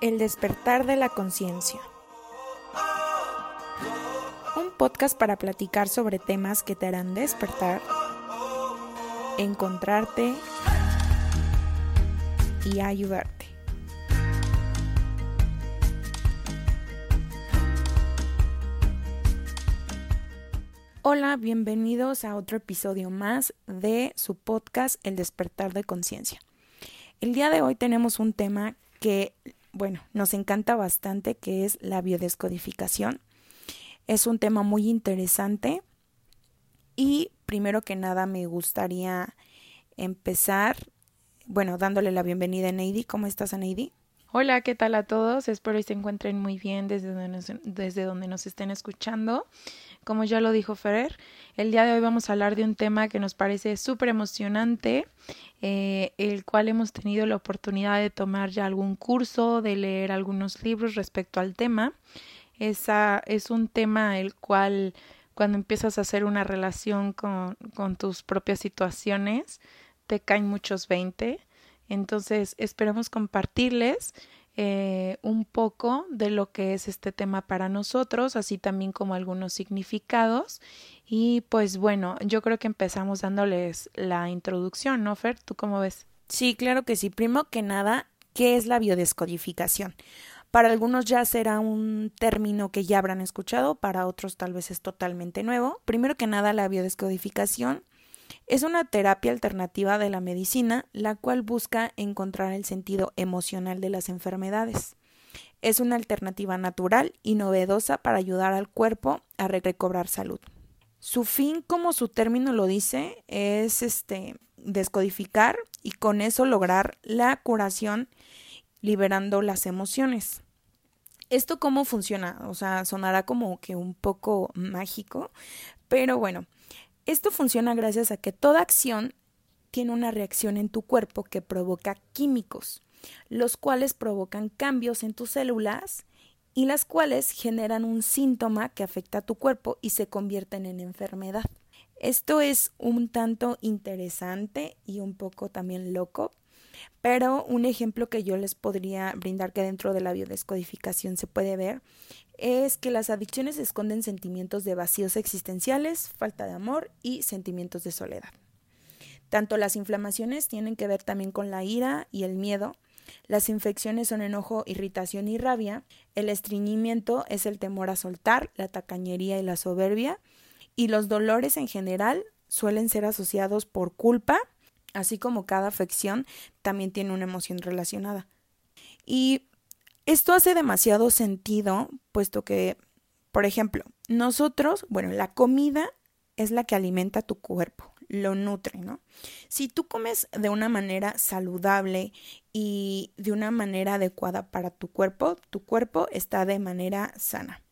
El despertar de la conciencia. Un podcast para platicar sobre temas que te harán despertar, encontrarte y ayudarte. Hola, bienvenidos a otro episodio más de su podcast El despertar de conciencia. El día de hoy tenemos un tema que, bueno, nos encanta bastante, que es la biodescodificación. Es un tema muy interesante y primero que nada me gustaría empezar, bueno, dándole la bienvenida a Neidi. ¿Cómo estás, Neidi? Hola, ¿qué tal a todos? Espero que se encuentren muy bien desde donde nos, desde donde nos estén escuchando. Como ya lo dijo Ferrer, el día de hoy vamos a hablar de un tema que nos parece súper emocionante, eh, el cual hemos tenido la oportunidad de tomar ya algún curso, de leer algunos libros respecto al tema. Esa es un tema el cual cuando empiezas a hacer una relación con, con tus propias situaciones, te caen muchos 20 entonces, esperamos compartirles eh, un poco de lo que es este tema para nosotros, así también como algunos significados. Y pues bueno, yo creo que empezamos dándoles la introducción, ¿no, Fer? ¿Tú cómo ves? Sí, claro que sí. Primero que nada, ¿qué es la biodescodificación? Para algunos ya será un término que ya habrán escuchado, para otros tal vez es totalmente nuevo. Primero que nada, la biodescodificación es una terapia alternativa de la medicina, la cual busca encontrar el sentido emocional de las enfermedades. Es una alternativa natural y novedosa para ayudar al cuerpo a recobrar salud. Su fin, como su término lo dice, es este descodificar y con eso lograr la curación liberando las emociones. ¿Esto cómo funciona? O sea, sonará como que un poco mágico, pero bueno, esto funciona gracias a que toda acción tiene una reacción en tu cuerpo que provoca químicos, los cuales provocan cambios en tus células y las cuales generan un síntoma que afecta a tu cuerpo y se convierten en enfermedad. Esto es un tanto interesante y un poco también loco, pero un ejemplo que yo les podría brindar que dentro de la biodescodificación se puede ver es que las adicciones esconden sentimientos de vacíos existenciales, falta de amor y sentimientos de soledad. Tanto las inflamaciones tienen que ver también con la ira y el miedo, las infecciones son enojo, irritación y rabia, el estreñimiento es el temor a soltar, la tacañería y la soberbia, y los dolores en general suelen ser asociados por culpa, así como cada afección también tiene una emoción relacionada. Y esto hace demasiado sentido, puesto que, por ejemplo, nosotros, bueno, la comida es la que alimenta tu cuerpo, lo nutre, ¿no? Si tú comes de una manera saludable y de una manera adecuada para tu cuerpo, tu cuerpo está de manera sana.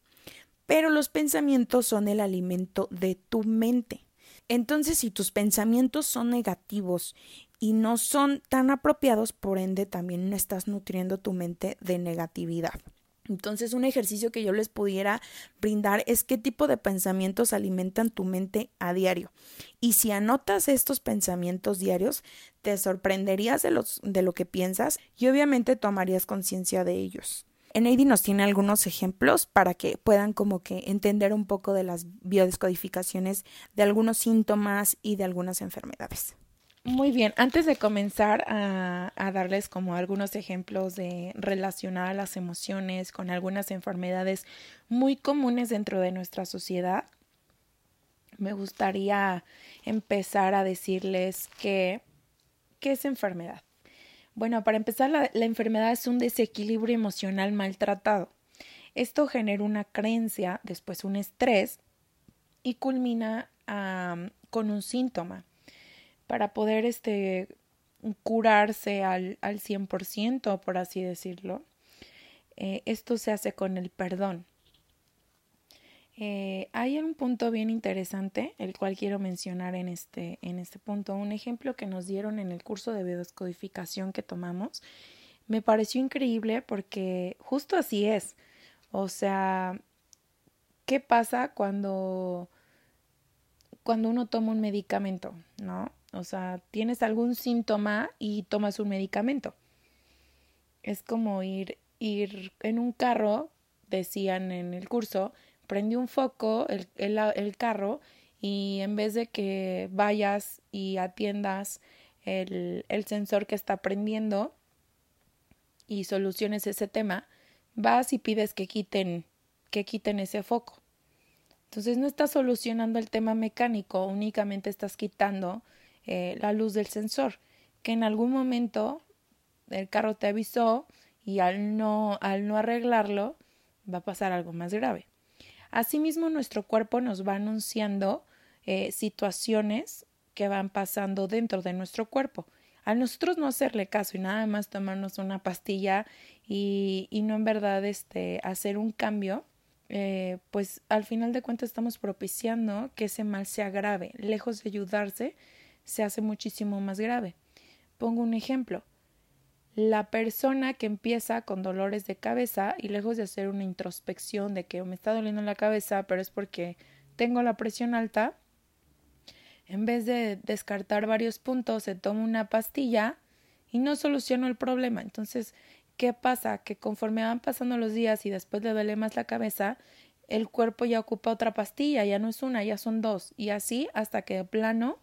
Pero los pensamientos son el alimento de tu mente. Entonces, si tus pensamientos son negativos y no son tan apropiados, por ende también estás nutriendo tu mente de negatividad. Entonces, un ejercicio que yo les pudiera brindar es qué tipo de pensamientos alimentan tu mente a diario. Y si anotas estos pensamientos diarios, te sorprenderías de, de lo que piensas y obviamente tomarías conciencia de ellos. Eneidi nos tiene algunos ejemplos para que puedan como que entender un poco de las biodescodificaciones de algunos síntomas y de algunas enfermedades. Muy bien, antes de comenzar a, darles como algunos ejemplos de relacionar las emociones con algunas enfermedades muy comunes dentro de nuestra sociedad, me gustaría empezar a decirles que, ¿qué es enfermedad? Bueno, para empezar, la, enfermedad es un desequilibrio emocional maltratado. Esto genera una creencia, después un estrés y culmina con un síntoma para poder este, curarse al, al 100%, por así decirlo. Eh, esto se hace con el perdón. Eh, hay un punto bien interesante, el cual quiero mencionar en este, en este punto. Un ejemplo que nos dieron en el curso de biodescodificación que tomamos. Me pareció increíble porque justo así es. O sea, ¿qué pasa cuando, cuando uno toma un medicamento? ¿No? O sea, tienes algún síntoma y tomas un medicamento. Es como ir, ir en un carro, decían en el curso, prende un foco el, el, el carro y en vez de que vayas y atiendas el, el sensor que está prendiendo y soluciones ese tema, vas y pides que quiten, que quiten ese foco. Entonces no estás solucionando el tema mecánico, únicamente estás quitando eh, la luz del sensor, que en algún momento el carro te avisó y al no, al no arreglarlo va a pasar algo más grave. Asimismo, nuestro cuerpo nos va anunciando eh, situaciones que van pasando dentro de nuestro cuerpo. A nosotros no hacerle caso y nada más tomarnos una pastilla y, y no en verdad este, hacer un cambio, eh, pues al final de cuentas estamos propiciando que ese mal se agrave. Lejos de ayudarse, se hace muchísimo más grave. Pongo un ejemplo. La persona que empieza con dolores de cabeza y lejos de hacer una introspección de que me está doliendo la cabeza, pero es porque tengo la presión alta, en vez de descartar varios puntos, se toma una pastilla y no soluciona el problema. Entonces, ¿qué pasa? Que conforme van pasando los días y después le duele más la cabeza, el cuerpo ya ocupa otra pastilla, ya no es una, ya son dos. Y así hasta que de plano,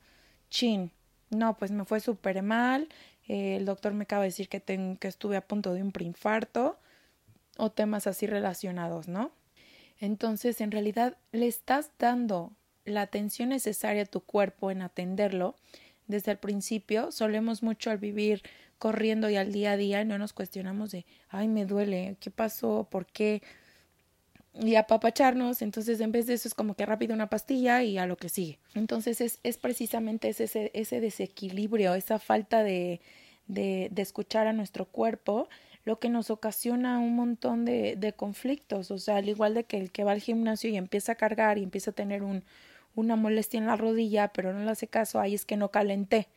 chin, no, pues me fue súper mal, eh, el doctor me acaba de decir que, que estuve a punto de un preinfarto o temas así relacionados, ¿no? Entonces, en realidad, le estás dando la atención necesaria a tu cuerpo en atenderlo desde el principio. Solemos mucho al vivir corriendo y al día a día no nos cuestionamos de, ay, me duele, ¿qué pasó? ¿Por qué? Y apapacharnos, entonces en vez de eso es como que rápido una pastilla y a lo que sigue. Entonces es, es precisamente ese, ese desequilibrio, esa falta de, de, escuchar a nuestro cuerpo lo que nos ocasiona un montón de, conflictos. O sea, al igual de que el que va al gimnasio y empieza a cargar y empieza a tener un, una molestia en la rodilla, pero no le hace caso, ahí es que no calenté.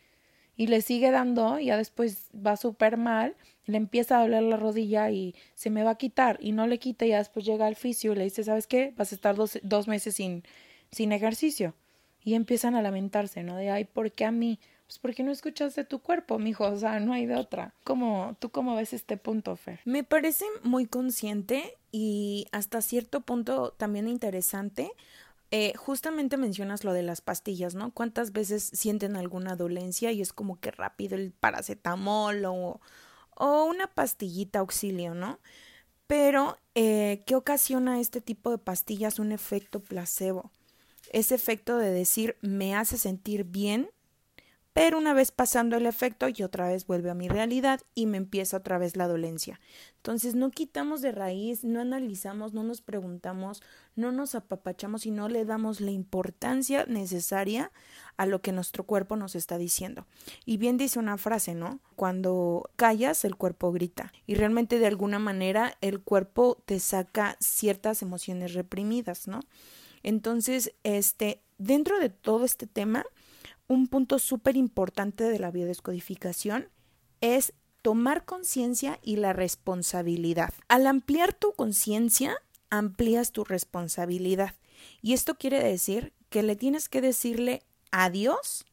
Y le sigue dando, ya después va súper mal, le empieza a doler la rodilla y se me va a quitar, y no le quita, y ya después llega al fisio y le dice, ¿sabes qué? Vas a estar dos, dos meses sin, sin ejercicio. Y empiezan a lamentarse, ¿no? De, ay, ¿por qué a mí? Pues porque no escuchas de tu cuerpo, mijo, o sea, no hay de otra. ¿Cómo, ¿Tú cómo ves este punto, Fer? Me parece muy consciente y hasta cierto punto también interesante eh, justamente mencionas lo de las pastillas, ¿no? ¿Cuántas veces sienten alguna dolencia y es como que rápido el paracetamol o, o una pastillita auxilio, ¿no? Pero, eh, ¿qué ocasiona este tipo de pastillas? Un efecto placebo. Ese efecto de decir me hace sentir bien pero una vez pasando el efecto y otra vez vuelve a mi realidad y me empieza otra vez la dolencia. Entonces no quitamos de raíz, no analizamos, no nos preguntamos, no nos apapachamos y no le damos la importancia necesaria a lo que nuestro cuerpo nos está diciendo. Y bien dice una frase, ¿no? Cuando callas, el cuerpo grita. Y realmente de alguna manera el cuerpo te saca ciertas emociones reprimidas, ¿no? Entonces, este, dentro de todo este tema, un punto súper importante de la biodescodificación es tomar conciencia y la responsabilidad. Al ampliar tu conciencia, amplías tu responsabilidad. Y esto quiere decir que le tienes que decirle adiós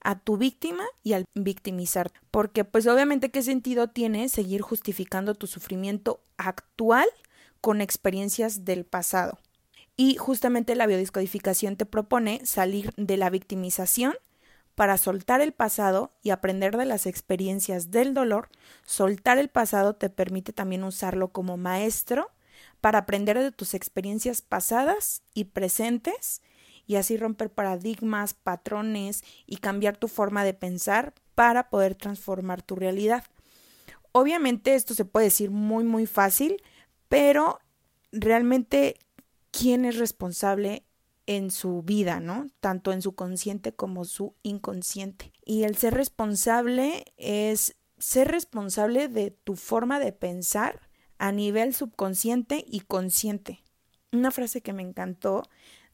a tu víctima y al victimizar. Porque pues obviamente qué sentido tiene seguir justificando tu sufrimiento actual con experiencias del pasado. Y justamente la biodescodificación te propone salir de la victimización para soltar el pasado y aprender de las experiencias del dolor, soltar el pasado te permite también usarlo como maestro para aprender de tus experiencias pasadas y presentes y así romper paradigmas, patrones y cambiar tu forma de pensar para poder transformar tu realidad. Obviamente esto se puede decir muy muy fácil, pero realmente quién es responsable en su vida, ¿no? Tanto en su consciente como su inconsciente. Y el ser responsable es ser responsable de tu forma de pensar a nivel subconsciente y consciente. Una frase que me encantó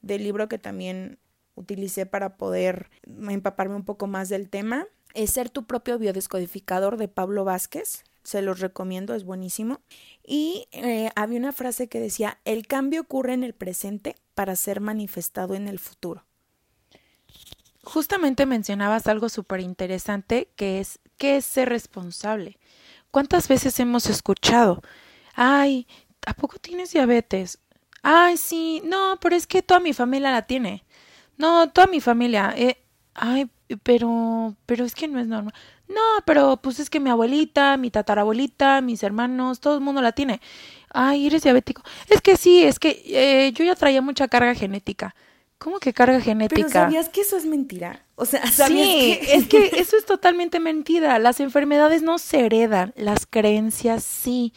del libro que también utilicé para poder empaparme un poco más del tema es Ser tu propio biodescodificador de Pablo Vázquez. Se los recomiendo, es buenísimo. Y eh, había una frase que decía, el cambio ocurre en el presente para ser manifestado en el futuro. justamente mencionabas algo súper interesante que es ¿qué es ser responsable? ¿Cuántas veces hemos escuchado? Ay, ¿a tienes diabetes? Ay, sí, no, pero es que toda mi familia la tiene. No, toda mi familia. Eh, ay, pero, pero es que no es normal. No, pero pues es que mi abuelita, mi tatarabuelita, mis hermanos, todo el mundo la tiene. Ay, eres diabético. Es que sí, es que eh, yo ya traía mucha carga genética. ¿Cómo que carga genética? Pero ¿sabías que eso es mentira? O sea, ¿sabías sí, es que eso es totalmente mentira. Las enfermedades no se heredan, las creencias sí.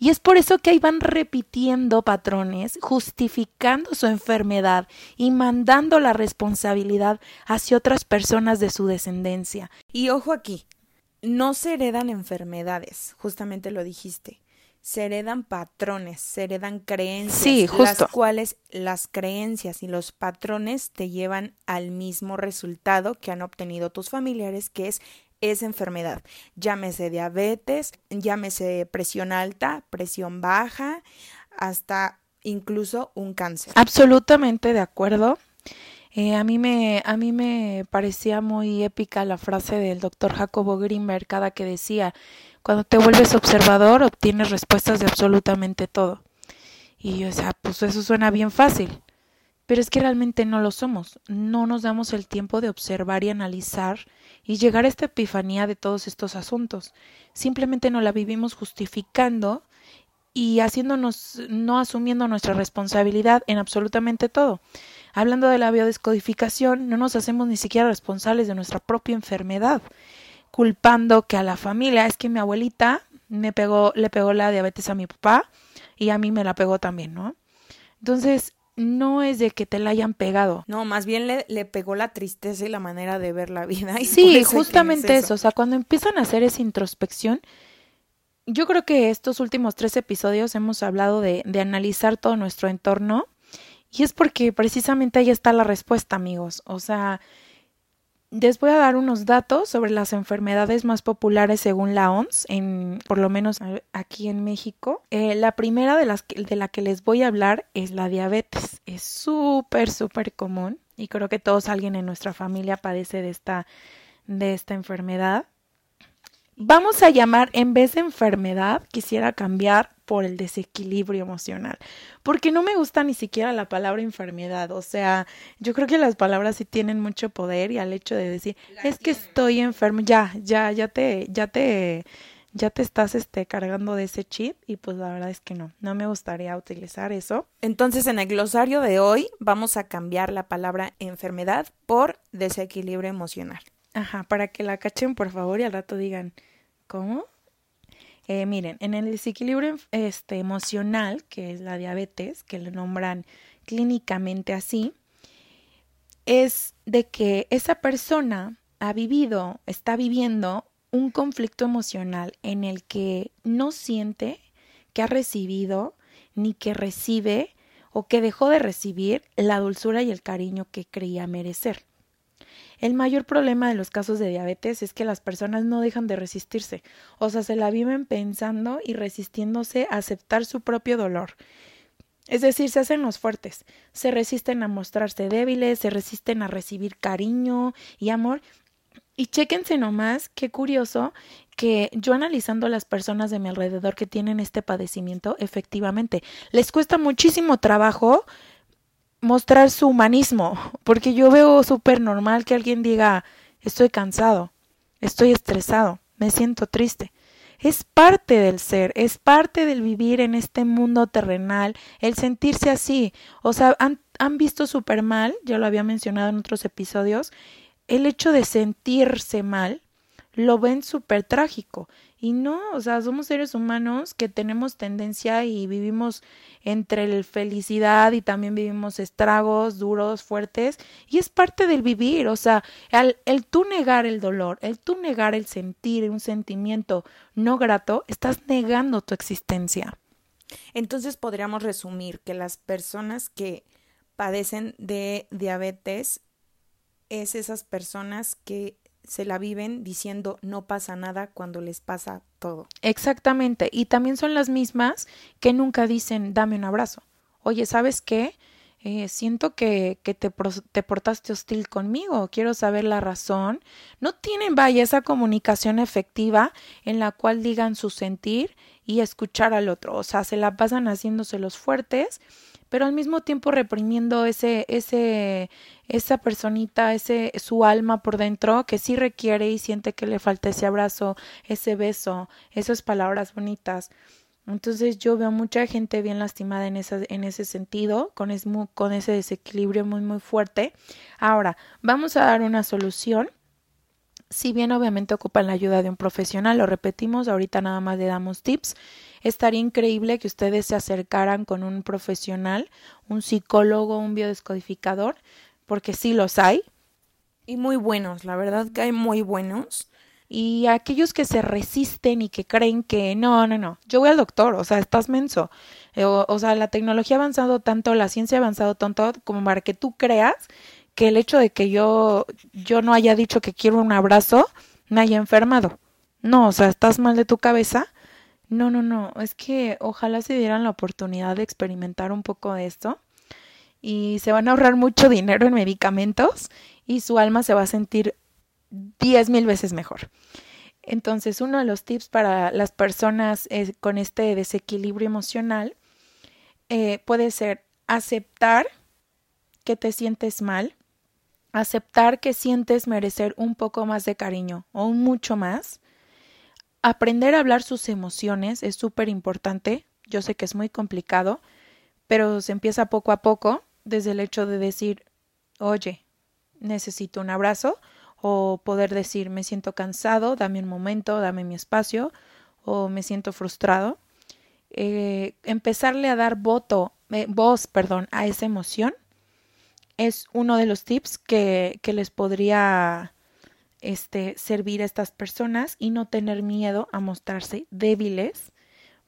Y es por eso que ahí van repitiendo patrones, justificando su enfermedad y mandando la responsabilidad hacia otras personas de su descendencia. Y ojo aquí, no se heredan enfermedades, justamente lo dijiste se heredan patrones, se heredan creencias, las cuales las creencias y los patrones te llevan al mismo resultado que han obtenido tus familiares, que es esa enfermedad. Llámese diabetes, llámese presión alta, presión baja, hasta incluso un cáncer. Absolutamente de acuerdo. Eh, a, mí me, a mí me parecía muy épica la frase del doctor Jacobo Grimberg cada que decía cuando te vuelves observador, obtienes respuestas de absolutamente todo. Y yo decía, pues eso suena bien fácil. Pero es que realmente no lo somos. No nos damos el tiempo de observar y analizar y llegar a esta epifanía de todos estos asuntos. Simplemente no la vivimos justificando y haciéndonos, no asumiendo nuestra responsabilidad en absolutamente todo. Hablando de la biodescodificación, no nos hacemos ni siquiera responsables de nuestra propia enfermedad culpando que a la familia es que mi abuelita me pegó, le pegó la diabetes a mi papá y a mí me la pegó también, ¿no? Entonces, no es de que te la hayan pegado. No, más bien le, le pegó la tristeza y la manera de ver la vida. Y sí, justamente eso. O sea, cuando empiezan a hacer esa introspección, yo creo que estos últimos tres episodios hemos hablado de, de analizar todo nuestro entorno y es porque precisamente ahí está la respuesta, amigos. O sea, les voy a dar unos datos sobre las enfermedades más populares según la OMS, en, por lo menos aquí en México. Eh, la primera de, las de la que les voy a hablar es la diabetes. Es súper, súper común y creo que todos alguien en nuestra familia padece de esta, de esta enfermedad. Vamos a llamar, en vez de enfermedad, quisiera cambiar por el desequilibrio emocional, porque no me gusta ni siquiera la palabra enfermedad, o sea, yo creo que las palabras sí tienen mucho poder y al hecho de decir, es que estoy enfermo, ya, ya, ya te, ya te, ya te estás este, cargando de ese chip y pues la verdad es que no, no me gustaría utilizar eso. Entonces en el glosario de hoy vamos a cambiar la palabra enfermedad por desequilibrio emocional. Ajá, para que la cachen por favor y al rato digan, ¿cómo? Eh, miren, en el desequilibrio este, emocional, que es la diabetes, que le nombran clínicamente así, es de que esa persona ha vivido, está viviendo un conflicto emocional en el que no siente que ha recibido ni que recibe o que dejó de recibir la dulzura y el cariño que creía merecer. El mayor problema de los casos de diabetes es que las personas no dejan de resistirse, o sea, se la viven pensando y resistiéndose a aceptar su propio dolor. Es decir, se hacen los fuertes, se resisten a mostrarse débiles, se resisten a recibir cariño y amor. Y chéquense nomás, qué curioso que yo analizando las personas de mi alrededor que tienen este padecimiento, efectivamente, les cuesta muchísimo trabajo mostrar su humanismo, porque yo veo súper normal que alguien diga, estoy cansado, estoy estresado, me siento triste. Es parte del ser, es parte del vivir en este mundo terrenal, el sentirse así. O sea, han, han visto súper mal, ya lo había mencionado en otros episodios, el hecho de sentirse mal lo ven súper trágico. Y no, o sea, somos seres humanos que tenemos tendencia y vivimos entre felicidad y también vivimos estragos duros, fuertes, y es parte del vivir, o sea, el, el tú negar el dolor, el tú negar el sentir un sentimiento no grato, estás negando tu existencia. Entonces podríamos resumir que las personas que padecen de diabetes es esas personas que se la viven diciendo no pasa nada cuando les pasa todo. Exactamente. Y también son las mismas que nunca dicen dame un abrazo. Oye, ¿sabes qué? eh, siento que, que te, te, portaste hostil conmigo, quiero saber la razón. No tienen, vaya, esa comunicación efectiva en la cual digan su sentir y escuchar al otro. O sea, se la pasan haciéndose los fuertes, pero al mismo tiempo reprimiendo ese, ese, esa personita, ese, su alma por dentro que sí requiere y siente que le falta ese abrazo, ese beso, esas palabras bonitas. Entonces yo veo mucha gente bien lastimada en, en ese sentido, con, con ese desequilibrio muy muy fuerte. Ahora, vamos a dar una solución. Si bien obviamente ocupan la ayuda de un profesional, lo repetimos, ahorita nada más le damos tips. Estaría increíble que ustedes se acercaran con un profesional, un psicólogo, un biodescodificador, porque sí los hay. Y muy buenos, la verdad que hay muy buenos y aquellos que se resisten y que creen que no, no, no, yo voy al doctor, o sea, estás menso. Eh, o, sea, la tecnología ha avanzado tanto, la ciencia ha avanzado tanto como para que tú creas que el hecho de que yo, yo no haya dicho que quiero un abrazo me haya enfermado. No, o sea, estás mal de tu cabeza. No, no, no, es que ojalá se dieran la oportunidad de experimentar un poco de esto y se van a ahorrar mucho dinero en medicamentos y su alma se va a sentir diez mil veces mejor. Entonces, uno de los tips para las personas eh, con este desequilibrio emocional eh, puede ser aceptar que te sientes mal, aceptar que sientes merecer un poco más de cariño o un mucho más. Aprender a hablar sus emociones es súper importante. Yo sé que es muy complicado, pero se empieza poco a poco desde el hecho de decir, oye, necesito un abrazo o poder decir me siento cansado, dame un momento, dame mi espacio o me siento frustrado. Eh, empezarle a dar voto, eh, voz, perdón, a esa emoción es uno de los tips que, que les podría este, servir a estas personas y no tener miedo a mostrarse débiles.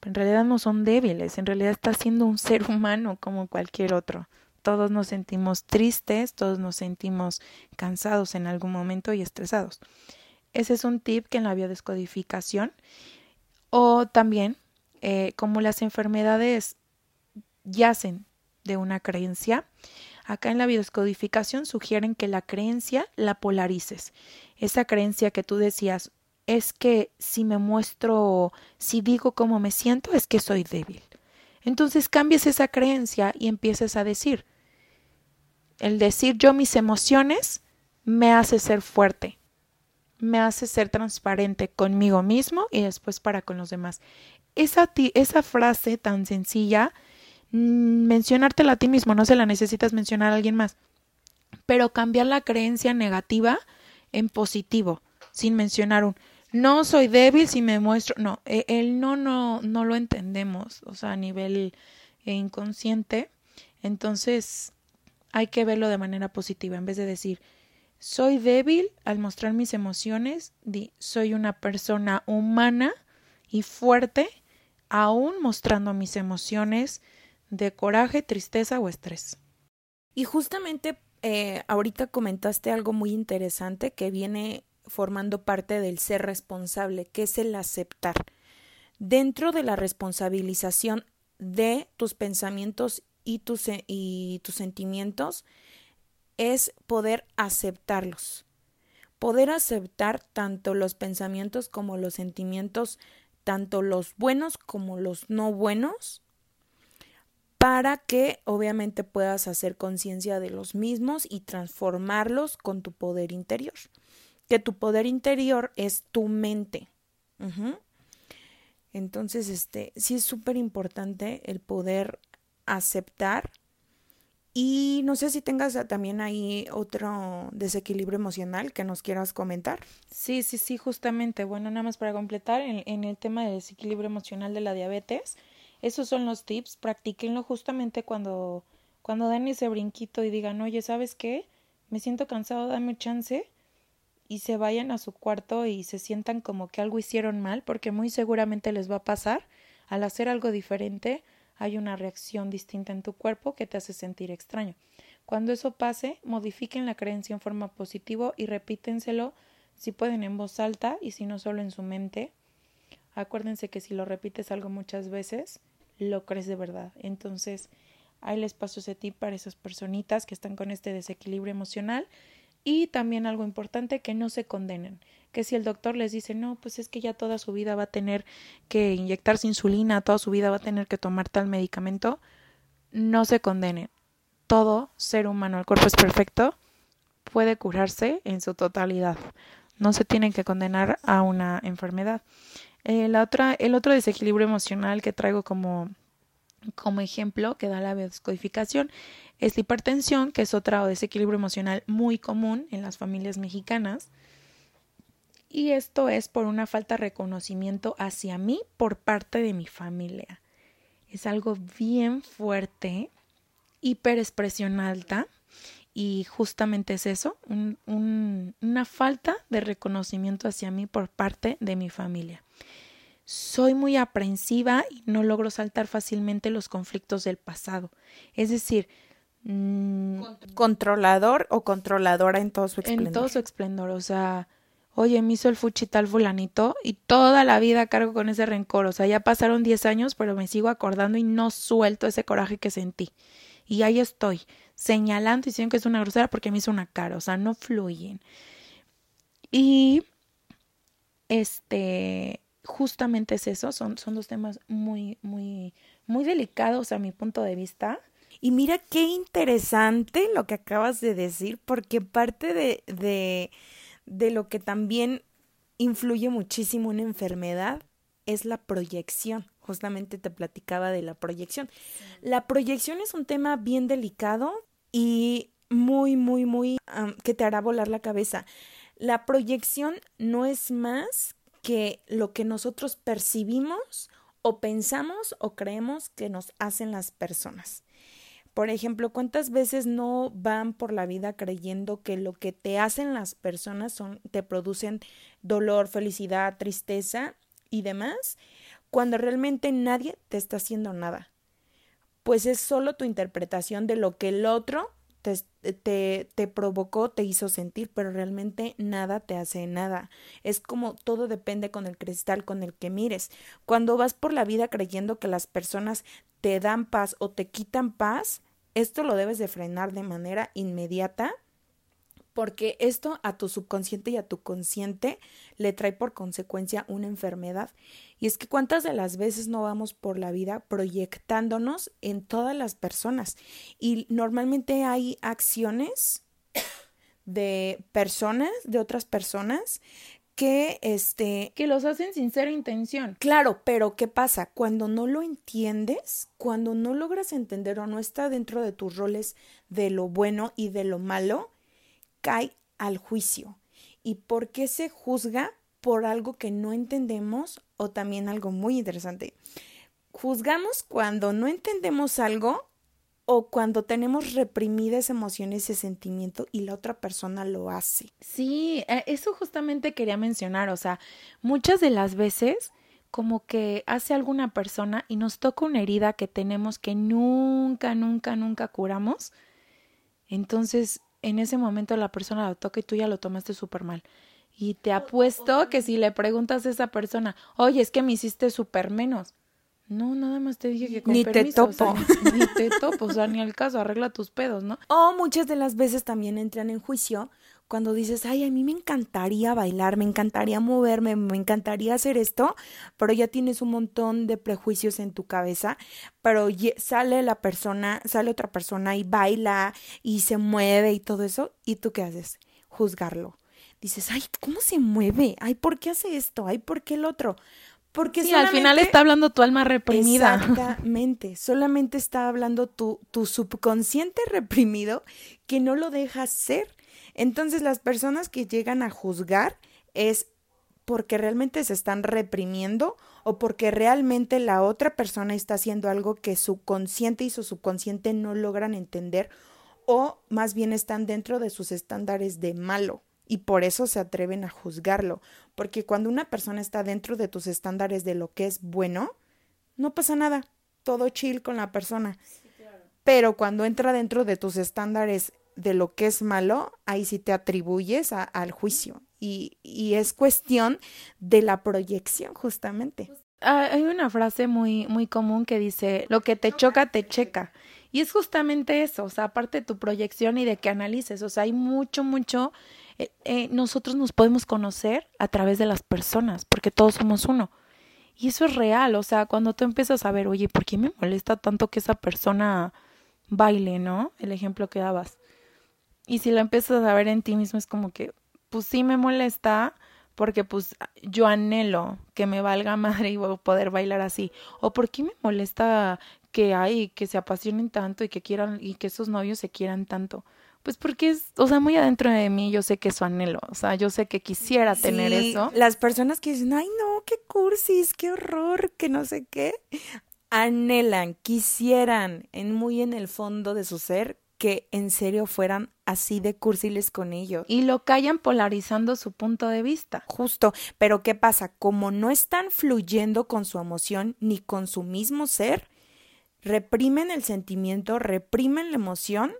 en realidad no son débiles, en realidad está siendo un ser humano como cualquier otro. Todos nos sentimos tristes, todos nos sentimos cansados en algún momento y estresados. Ese es un tip que en la biodescodificación o también eh, como las enfermedades yacen de una creencia, acá en la biodescodificación sugieren que la creencia la polarices. Esa creencia que tú decías es que si me muestro, si digo cómo me siento, es que soy débil. Entonces cambies esa creencia y empieces a decir, el decir yo mis emociones me hace ser fuerte, me hace ser transparente conmigo mismo y después para con los demás. Esa, esa frase tan sencilla, mm, mencionártela a ti mismo, no se la necesitas mencionar a alguien más, pero cambiar la creencia negativa en positivo, sin mencionar un no soy débil si me muestro, no, e, el no no no lo entendemos, o sea, a nivel inconsciente. Entonces, hay que verlo de manera positiva, en vez de decir, soy débil al mostrar mis emociones, di, soy una persona humana y fuerte, aún mostrando mis emociones de coraje, tristeza o estrés. Y justamente eh, ahorita comentaste algo muy interesante que viene formando parte del ser responsable, que es el aceptar. Dentro de la responsabilización de tus pensamientos y tus, y tus sentimientos es poder aceptarlos. Poder aceptar tanto los pensamientos como los sentimientos, tanto los buenos como los no buenos, para que obviamente puedas hacer conciencia de los mismos y transformarlos con tu poder interior. Que tu poder interior es tu mente. Entonces, este, sí es súper importante el poder aceptar. Y no sé si tengas también ahí otro desequilibrio emocional que nos quieras comentar. Sí, sí, sí, justamente. Bueno, nada más para completar, en, el tema de desequilibrio emocional de la diabetes, esos son los tips. Practíquenlo justamente cuando, cuando den ese brinquito y digan, oye, ¿sabes qué? Me siento cansado, dame chance. Y se vayan a su cuarto y se sientan como que algo hicieron mal, porque muy seguramente les va a pasar al hacer algo diferente hay una reacción distinta en tu cuerpo que te hace sentir extraño. Cuando eso pase, modifiquen la creencia en forma positiva y repítenselo si pueden en voz alta y si no solo en su mente. Acuérdense que si lo repites algo muchas veces, lo crees de verdad. Entonces, Ahí les paso ese tip para esas personitas que están con este desequilibrio emocional. Y también algo importante, que no se condenen. Que si el doctor les dice, no, pues es que ya toda su vida va a tener que inyectarse insulina, toda su vida va a tener que tomar tal medicamento, no se condenen. Todo ser humano, el cuerpo es perfecto, puede curarse en su totalidad. No se tienen que condenar a una enfermedad. Eh, la otra, el otro desequilibrio emocional que traigo como como ejemplo que da la descodificación es la hipertensión, que es otro desequilibrio emocional muy común en las familias mexicanas. Y esto es por una falta de reconocimiento hacia mí por parte de mi familia. Es algo bien fuerte, hiperexpresión alta, y justamente es eso, una falta de reconocimiento hacia mí por parte de mi familia. Soy muy aprensiva y no logro saltar fácilmente los conflictos del pasado. Es decir, mm, controlador o controladora en todo su esplendor. En todo su esplendor, o sea, oye, me hizo el fuchital fulanito y toda la vida cargo con ese rencor. O sea, ya pasaron 10 años, pero me sigo acordando y no suelto ese coraje que sentí. Y ahí estoy, señalando y diciendo que es una grosera porque me hizo una cara, o sea, no fluyen. Y este justamente es eso, son, son dos temas muy, muy, muy delicados a mi punto de vista. Y mira qué interesante lo que acabas de decir, porque parte de, de, de lo que también influye muchísimo una enfermedad es la proyección. Justamente te platicaba de la proyección. La proyección es un tema bien delicado y muy, muy, muy que te hará volar la cabeza. La proyección no es más que lo que nosotros percibimos o pensamos o creemos que nos hacen las personas. Por ejemplo, ¿cuántas veces no van por la vida creyendo que lo que te hacen las personas son te producen dolor, felicidad, tristeza y demás, cuando realmente nadie te está haciendo nada? Pues es solo tu interpretación de lo que el otro te, te, provocó, te hizo sentir, pero realmente nada te hace nada. Es como todo depende con el cristal con el que mires. Cuando vas por la vida creyendo que las personas te dan paz o te quitan paz, esto lo debes de frenar de manera inmediata porque esto a tu subconsciente y a tu consciente le trae por consecuencia una enfermedad. Y es que cuántas de las veces no vamos por la vida proyectándonos en todas las personas. Y normalmente hay acciones de personas, de otras personas, que este que los hacen sin ser intención. Claro, pero ¿qué pasa? Cuando no lo entiendes, cuando no logras entender o no está dentro de tus roles de lo bueno y de lo malo, cae al juicio. ¿Y por qué se juzga por algo que no entendemos o también algo muy interesante? Juzgamos cuando no entendemos algo o cuando tenemos reprimidas emociones, ese sentimiento y la otra persona lo hace. Sí, eh, eso justamente quería mencionar, o sea, muchas de las veces como que hace alguna persona y nos toca una herida que tenemos que nunca, nunca, nunca curamos. Entonces en ese momento la persona lo toca y tú ya lo tomaste súper mal. Y te apuesto que si le preguntas a esa persona, oye, es que me hiciste súper menos. No, nada más te dije que con ni te topo. ni te topo, o sea, ni al caso, arregla tus pedos, ¿no? O muchas de las veces también entran en juicio cuando dices, ay, a mí me encantaría bailar, me encantaría moverme, me encantaría hacer esto, pero ya tienes un montón de prejuicios en tu cabeza, pero sale la persona, sale otra persona y baila y se mueve y todo eso, ¿y tú qué haces? Juzgarlo. Dices, ay, ¿cómo se mueve? Ay, ¿por qué hace esto? Ay, ¿por qué el otro? Porque sí, al final está hablando tu alma reprimida. Exactamente, solamente está hablando tu, tu subconsciente reprimido que no lo dejas ser entonces las personas que llegan a juzgar es porque realmente se están reprimiendo o porque realmente la otra persona está haciendo algo que su consciente y su subconsciente no logran entender o más bien están dentro de sus estándares de malo y por eso se atreven a juzgarlo, porque cuando una persona está dentro de tus estándares de lo que es bueno, no pasa nada, todo chill con la persona. Pero cuando entra dentro de tus estándares de lo que es malo, ahí sí te atribuyes al juicio. Y, y, es cuestión de la proyección, justamente. Ah, hay una frase muy, muy común que dice, lo que te choca, te checa. Y es justamente eso, o sea, aparte de tu proyección y de que analices, o sea, hay mucho, mucho, eh, eh, nosotros nos podemos conocer a través de las personas, porque todos somos uno. Y eso es real, o sea, cuando tú empiezas a ver, oye, ¿por qué me molesta tanto que esa persona baile, no? El ejemplo que dabas. Y si lo empiezas a ver en ti mismo, es como que, pues sí me molesta, porque pues yo anhelo que me valga madre y poder bailar así. O por qué me molesta que hay, que se apasionen tanto y que quieran, y que esos novios se quieran tanto. Pues porque es, o sea, muy adentro de mí yo sé que eso anhelo, o sea, yo sé que quisiera tener eso. Las personas que dicen, ay no, qué cursis, qué horror, que no sé qué, anhelan, quisieran, en muy en el fondo de su ser, que en serio fueran así de cursiles con ellos. Y lo callan polarizando su punto de vista. Justo, pero ¿qué pasa? Como no están fluyendo con su emoción ni con su mismo ser, reprimen el sentimiento, reprimen la emoción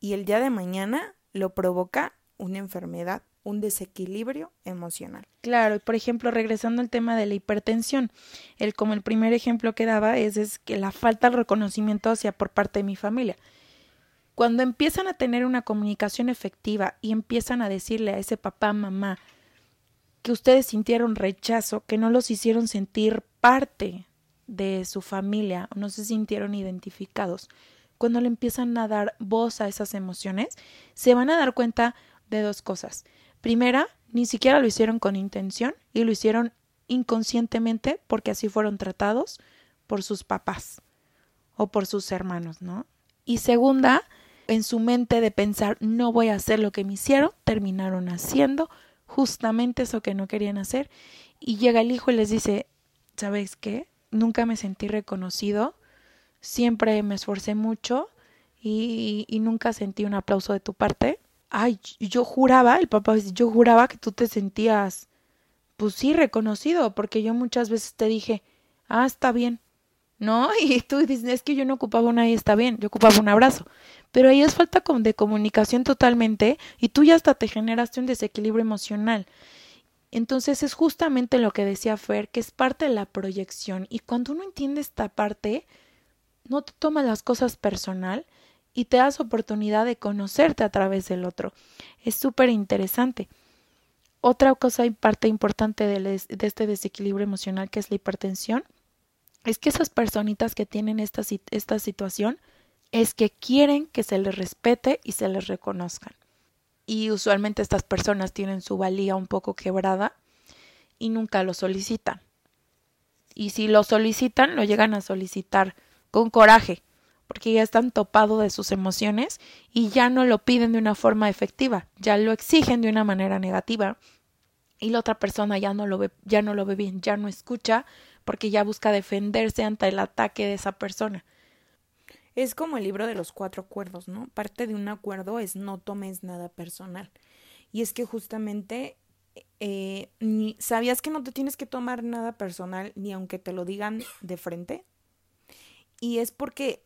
y el día de mañana lo provoca una enfermedad, un desequilibrio emocional. Claro, y por ejemplo, regresando al tema de la hipertensión, el como el primer ejemplo que daba es, es que la falta de reconocimiento hacia por parte de mi familia. Cuando empiezan a tener una comunicación efectiva y empiezan a decirle a ese papá, mamá, que ustedes sintieron rechazo, que no los hicieron sentir parte de su familia, no se sintieron identificados, cuando le empiezan a dar voz a esas emociones, se van a dar cuenta de dos cosas. Primera, ni siquiera lo hicieron con intención y lo hicieron inconscientemente porque así fueron tratados por sus papás o por sus hermanos, ¿no? Y segunda, en su mente de pensar no voy a hacer lo que me hicieron, terminaron haciendo justamente eso que no querían hacer. Y llega el hijo y les dice, ¿sabes qué? Nunca me sentí reconocido, siempre me esforcé mucho y, y nunca sentí un aplauso de tu parte. Ay, yo juraba, el papá yo juraba que tú te sentías, pues sí, reconocido, porque yo muchas veces te dije, ah, está bien, ¿no? Y tú dices, es que yo no ocupaba una y está bien, yo ocupaba un abrazo. Pero ahí es falta de comunicación totalmente y tú ya hasta te generaste un desequilibrio emocional. Entonces es justamente lo que decía Fer, que es parte de la proyección. Y cuando uno entiende esta parte, no te tomas las cosas personal y te das oportunidad de conocerte a través del otro. Es súper interesante. Otra cosa y parte importante de, este desequilibrio emocional, que es la hipertensión, es que esas personitas que tienen esta, esta situación es que quieren que se les respete y se les reconozcan. Y usualmente estas personas tienen su valía un poco quebrada y nunca lo solicitan. Y si lo solicitan, lo llegan a solicitar con coraje, porque ya están topados de sus emociones y ya no lo piden de una forma efectiva, ya lo exigen de una manera negativa y la otra persona ya no lo ve, ya no lo ve bien, ya no escucha porque ya busca defenderse ante el ataque de esa persona. Es como el libro de los cuatro acuerdos, ¿no? Parte de un acuerdo es no tomes nada personal. Y es que justamente eh, ¿sabías que no te tienes que tomar nada personal ni aunque te lo digan de frente? Y es porque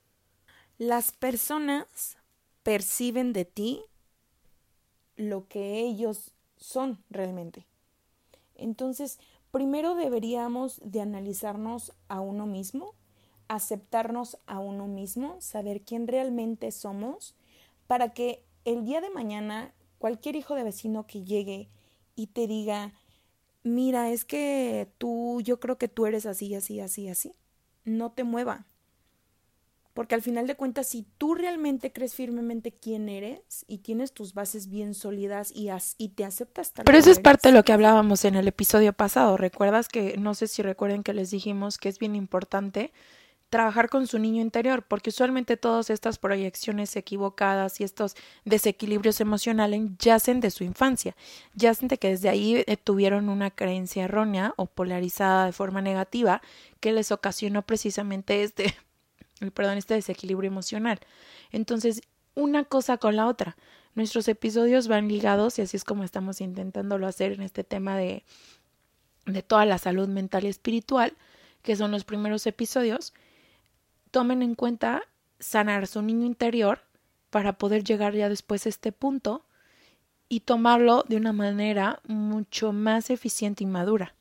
las personas perciben de ti lo que ellos son realmente. Entonces, primero deberíamos de analizarnos a uno mismo aceptarnos a uno mismo, saber quién realmente somos, para que el día de mañana cualquier hijo de vecino que llegue y te diga, mira, es que tú, yo creo que tú eres así, así, así, así, no te mueva. Porque al final de cuentas, si tú realmente crees firmemente quién eres y tienes tus bases bien sólidas y, y te aceptas tal Pero eso es parte de lo que hablábamos en el episodio pasado. ¿Recuerdas que, no sé si recuerden que les dijimos que es bien importante trabajar con su niño interior, porque usualmente todas estas proyecciones equivocadas y estos desequilibrios emocionales yacen de su infancia, yacen de que desde ahí eh, tuvieron una creencia errónea o polarizada de forma negativa que les ocasionó precisamente este, perdón, este desequilibrio emocional. Entonces, una cosa con la otra. Nuestros episodios van ligados y así es como estamos intentándolo hacer en este tema de, de toda la salud mental y espiritual, que son los primeros episodios tomen en cuenta sanar su niño interior para poder llegar ya después a este punto y tomarlo de una manera mucho más eficiente y madura.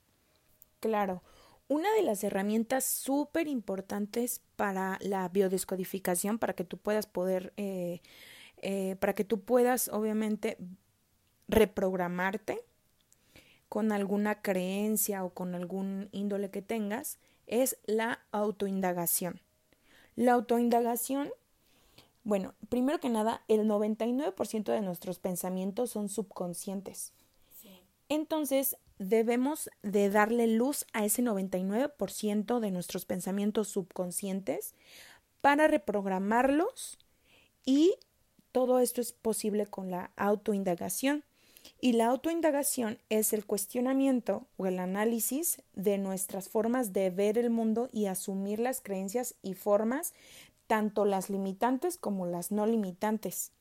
Claro, Una de las herramientas súper importantes para la biodescodificación, para que tú puedas poder, eh, eh, para que tú puedas obviamente reprogramarte con alguna creencia o con algún índole que tengas, es la autoindagación. La autoindagación, bueno, primero que nada, el 99% de nuestros pensamientos son subconscientes. Entonces, debemos de darle luz a ese 99% de nuestros pensamientos subconscientes para reprogramarlos y todo esto es posible con la autoindagación. Y la autoindagación es el cuestionamiento o el análisis de nuestras formas de ver el mundo y asumir las creencias y formas, tanto las limitantes como las no limitantes.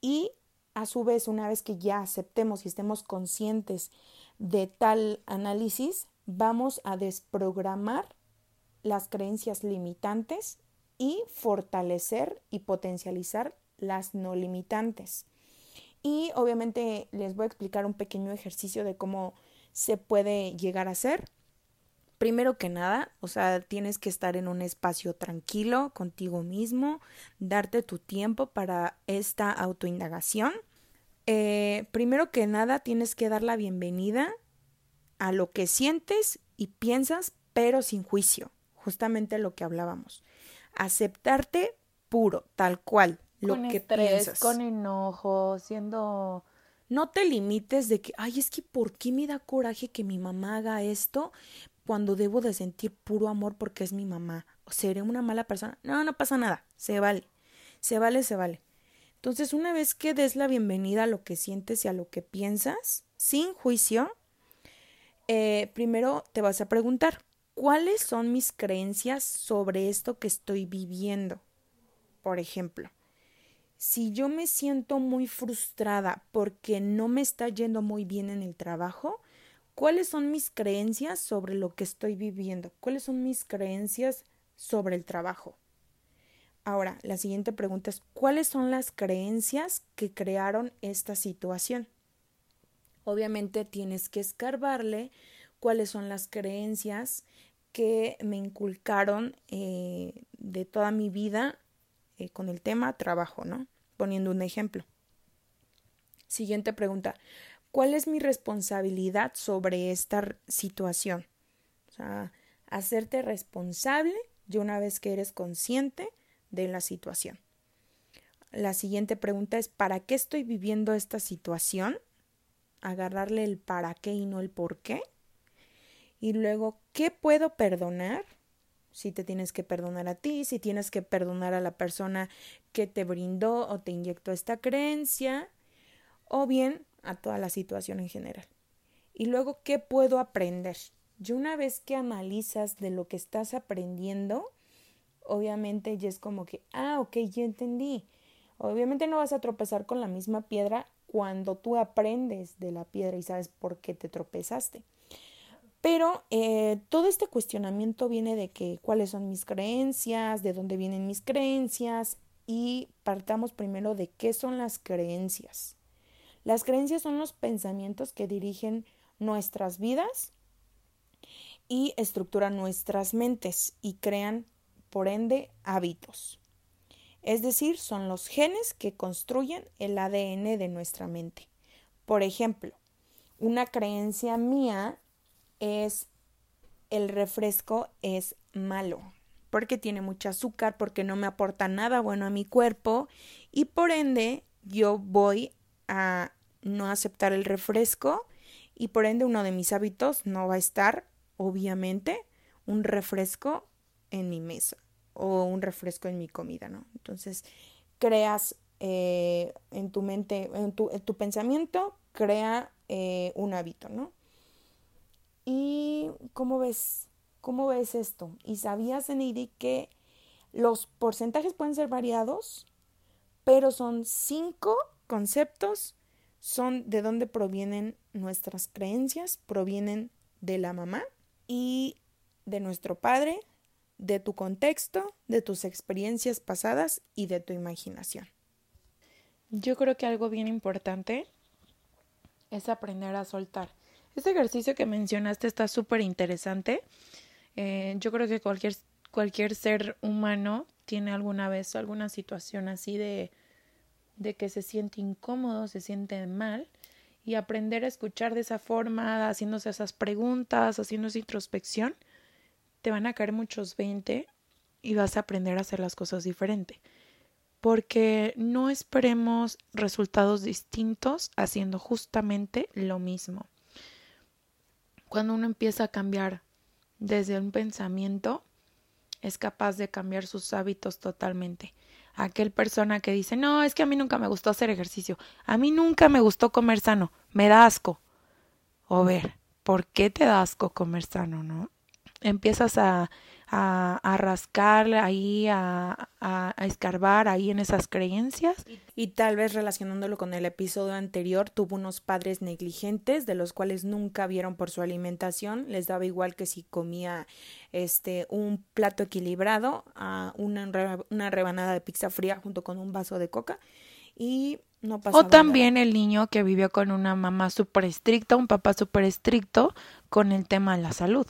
Y a su vez, una vez que ya aceptemos y estemos conscientes de tal análisis, vamos a desprogramar las creencias limitantes y fortalecer y potencializar las no limitantes. Y obviamente les voy a explicar un pequeño ejercicio de cómo se puede llegar a hacer. Primero que nada, o sea, tienes que estar en un espacio tranquilo contigo mismo, darte tu tiempo para esta autoindagación. Eh, primero que nada, tienes que dar la bienvenida a lo que sientes y piensas, pero sin juicio, justamente lo que hablábamos. Aceptarte puro, tal cual, lo con que estrés, piensas. con enojo, siendo No te limites de que, ay, es que ¿por qué me da coraje que mi mamá haga esto cuando debo de sentir puro amor porque es mi mamá? ¿O seré una mala persona? No, no pasa nada, se vale, se vale, se vale. Entonces, una vez que des la bienvenida a lo que sientes y a lo que piensas, sin juicio, eh, primero te vas a preguntar, ¿cuáles son mis creencias sobre esto que estoy viviendo? Por ejemplo, si yo me siento muy frustrada porque no me está yendo muy bien en el trabajo, ¿cuáles son mis creencias sobre lo que estoy viviendo? ¿Cuáles son mis creencias sobre el trabajo? Ahora, la siguiente pregunta es, ¿cuáles son las creencias que crearon esta situación? Obviamente tienes que escarbarle cuáles son las creencias que me inculcaron eh, de toda mi vida eh, con el tema trabajo, ¿no? Poniendo un ejemplo. Siguiente pregunta. ¿Cuál es mi responsabilidad sobre esta situación? O sea, hacerte responsable de una vez que eres consciente de la situación. La siguiente pregunta es ¿para qué estoy viviendo esta situación? Agarrarle el para qué y no el por qué. Y luego, ¿qué puedo perdonar? Si te tienes que perdonar a ti, si tienes que perdonar a la persona que te brindó o te inyectó esta creencia, o bien a toda la situación en general. Y luego, ¿qué puedo aprender? Y una vez que analizas de lo que estás aprendiendo, obviamente ya es como que, ah, ok, ya entendí. Obviamente no vas a tropezar con la misma piedra cuando tú aprendes de la piedra y sabes por qué te tropezaste. Pero eh, todo este cuestionamiento viene de que cuáles son mis creencias, de dónde vienen mis creencias y partamos primero de qué son las creencias. Las creencias son los pensamientos que dirigen nuestras vidas y estructuran nuestras mentes y crean, por ende, hábitos. Es decir, son los genes que construyen el ADN de nuestra mente. Por ejemplo, una creencia mía es el refresco es malo porque tiene mucho azúcar, porque no me aporta nada bueno a mi cuerpo y por ende yo voy a no aceptar el refresco y por ende uno de mis hábitos no va a estar obviamente un refresco en mi mesa o un refresco en mi comida, ¿no? Entonces creas eh, en tu mente, en tu, en tu pensamiento, crea eh, un hábito, ¿no? ¿Y cómo ves? ¿Cómo ves esto? ¿Y sabías, Eneidi, que los porcentajes pueden ser variados, pero son cinco conceptos, son de dónde provienen nuestras creencias, provienen de la mamá y de nuestro padre, de tu contexto, de tus experiencias pasadas y de tu imaginación. Yo creo que algo bien importante es aprender a soltar. Este ejercicio que mencionaste está súper interesante Eh, yo creo que cualquier, cualquier ser humano tiene alguna vez alguna situación así de, de que se siente incómodo, se siente mal y aprender a escuchar de esa forma, haciéndose esas preguntas, haciendo esa introspección, te van a caer muchos 20 y vas a aprender a hacer las cosas diferente. Porque no esperemos resultados distintos haciendo justamente lo mismo. Cuando uno empieza a cambiar desde un pensamiento, es capaz de cambiar sus hábitos totalmente. Aquel persona que dice, no, es que a mí nunca me gustó hacer ejercicio, a mí nunca me gustó comer sano, me da asco. O ver, ¿por qué te da asco comer sano, no? Empiezas a a, a rascar ahí, a, a, escarbar ahí en esas creencias. Y, tal vez relacionándolo con el episodio anterior, tuvo unos padres negligentes de los cuales nunca vieron por su alimentación, les daba igual que si comía este un plato equilibrado, a una, una rebanada de pizza fría junto con un vaso de coca y no o también el niño que vivió con una mamá súper estricta, un papá súper estricto con el tema de la salud.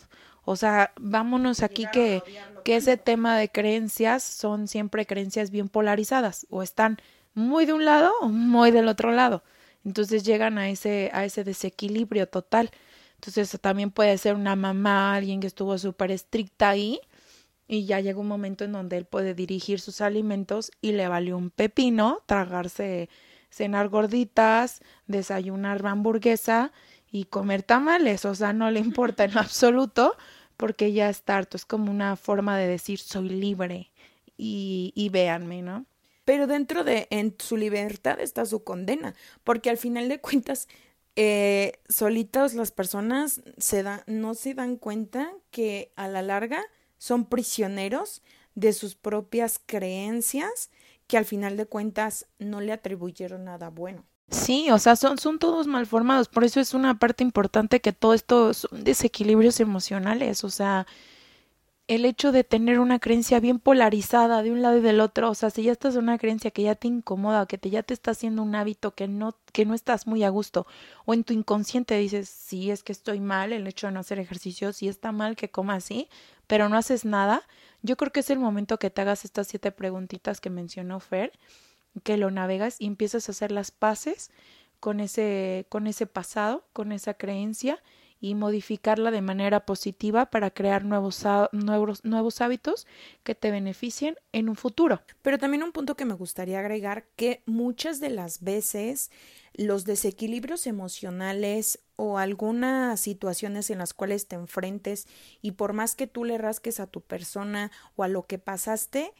O sea, vámonos aquí que, que ese tema de creencias son siempre creencias bien polarizadas, o están muy de un lado o muy del otro lado. Entonces llegan a ese, a ese desequilibrio total. Entonces también puede ser una mamá, alguien que estuvo súper estricta ahí, y ya llega un momento en donde él puede dirigir sus alimentos y le vale un pepino tragarse, cenar gorditas, desayunar hamburguesa y comer tamales, o sea, no le importa en absoluto porque ya está harto, es como una forma de decir soy libre y, y véanme, ¿no? Pero dentro de en su libertad está su condena, porque al final de cuentas eh, solitos las personas se da, no se dan cuenta que a la larga son prisioneros de sus propias creencias que al final de cuentas no le atribuyeron nada bueno. Sí, o sea, son, son todos malformados, por eso es una parte importante que todo esto son desequilibrios emocionales, o sea, el hecho de tener una creencia bien polarizada de un lado y del otro, o sea, si ya estás en una creencia que ya te incomoda, que te, ya te está haciendo un hábito que no, que no estás muy a gusto, o en tu inconsciente dices, sí, es que estoy mal, el hecho de no hacer ejercicio, sí está mal que coma así, pero no haces nada, yo creo que es el momento que te hagas estas siete preguntitas que mencionó Fer, que lo navegas y empiezas a hacer las paces con ese, con ese pasado, con esa creencia y modificarla de manera positiva para crear nuevos, nuevos, nuevos hábitos que te beneficien en un futuro. Pero también un punto que me gustaría agregar que muchas de las veces los desequilibrios emocionales o algunas situaciones en las cuales te enfrentes y por más que tú le rasques a tu persona o a lo que pasaste,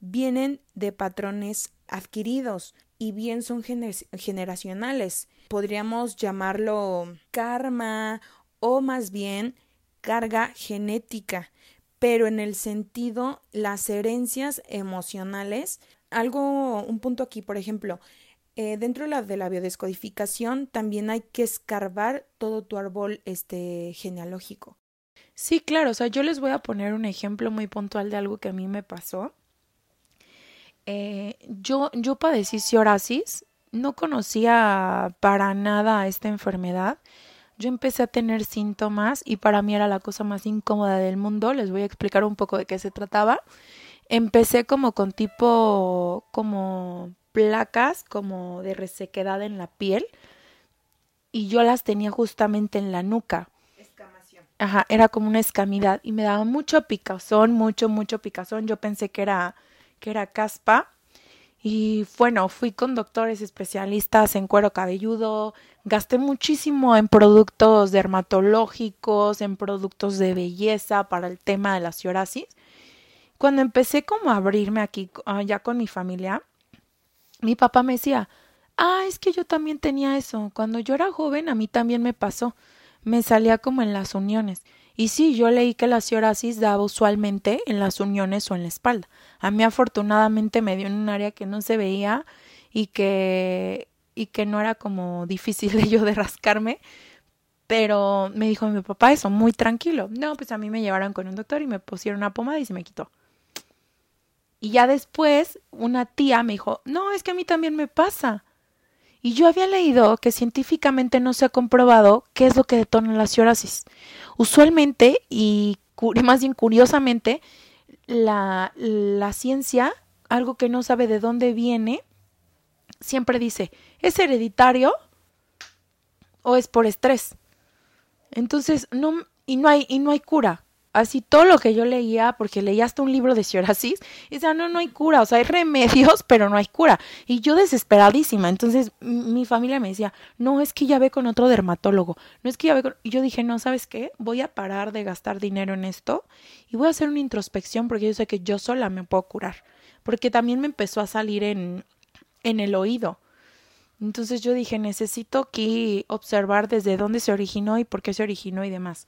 vienen de patrones adquiridos y bien son generacionales. Podríamos llamarlo karma o más bien carga genética, pero en el sentido las herencias emocionales, algo, un punto aquí, por ejemplo, eh, dentro de la, de la biodescodificación también hay que escarbar todo tu árbol este, genealógico. Sí, claro, o sea, yo les voy a poner un ejemplo muy puntual de algo que a mí me pasó. Eh, yo, yo padecí psoriasis, no conocía para nada esta enfermedad. Yo empecé a tener síntomas y para mí era la cosa más incómoda del mundo. Les voy a explicar un poco de qué se trataba. Empecé como con tipo, como placas, como de resequedad en la piel y yo las tenía justamente en la nuca. Escamación. Ajá, era como una escamidad y me daba mucho picazón, mucho, mucho picazón. Yo pensé que era que era caspa. Y bueno, fui con doctores especialistas en cuero cabelludo, gasté muchísimo en productos dermatológicos, en productos de belleza para el tema de la psoriasis. Cuando empecé como a abrirme aquí ah, ya con mi familia, mi papá me decía, ah, es que yo también tenía eso. Cuando yo era joven a mí también me pasó. Me salía como en las uniones. Y sí, yo leí que la psoriasis daba usualmente en las uniones o en la espalda. A mí afortunadamente me dio en un área que no se veía y que y que no era como difícil de yo de rascarme, pero me dijo mi papá eso, muy tranquilo. No, pues a mí me llevaron con un doctor y me pusieron una pomada y se me quitó. Y ya después una tía me dijo, no, es que a mí también me pasa. Y yo había leído que científicamente no se ha comprobado qué es lo que detona la psoriasis. Usualmente, y más bien curiosamente, la, la ciencia, algo que no sabe de dónde viene, siempre dice, ¿es hereditario o es por estrés? Entonces, no, y no hay, y no hay cura así todo lo que yo leía, porque leía hasta un libro de psoriasis, y decía, no, no hay cura, o sea, hay remedios, pero no hay cura. Y yo desesperadísima, entonces mi familia me decía, no, es que ya ve con otro dermatólogo, no es que ya ve con... Y yo dije, no, ¿sabes qué? Voy a parar de gastar dinero en esto y voy a hacer una introspección porque yo sé que yo sola me puedo curar. Porque también me empezó a salir en, en el oído. Entonces yo dije, necesito aquí observar desde dónde se originó y por qué se originó y demás.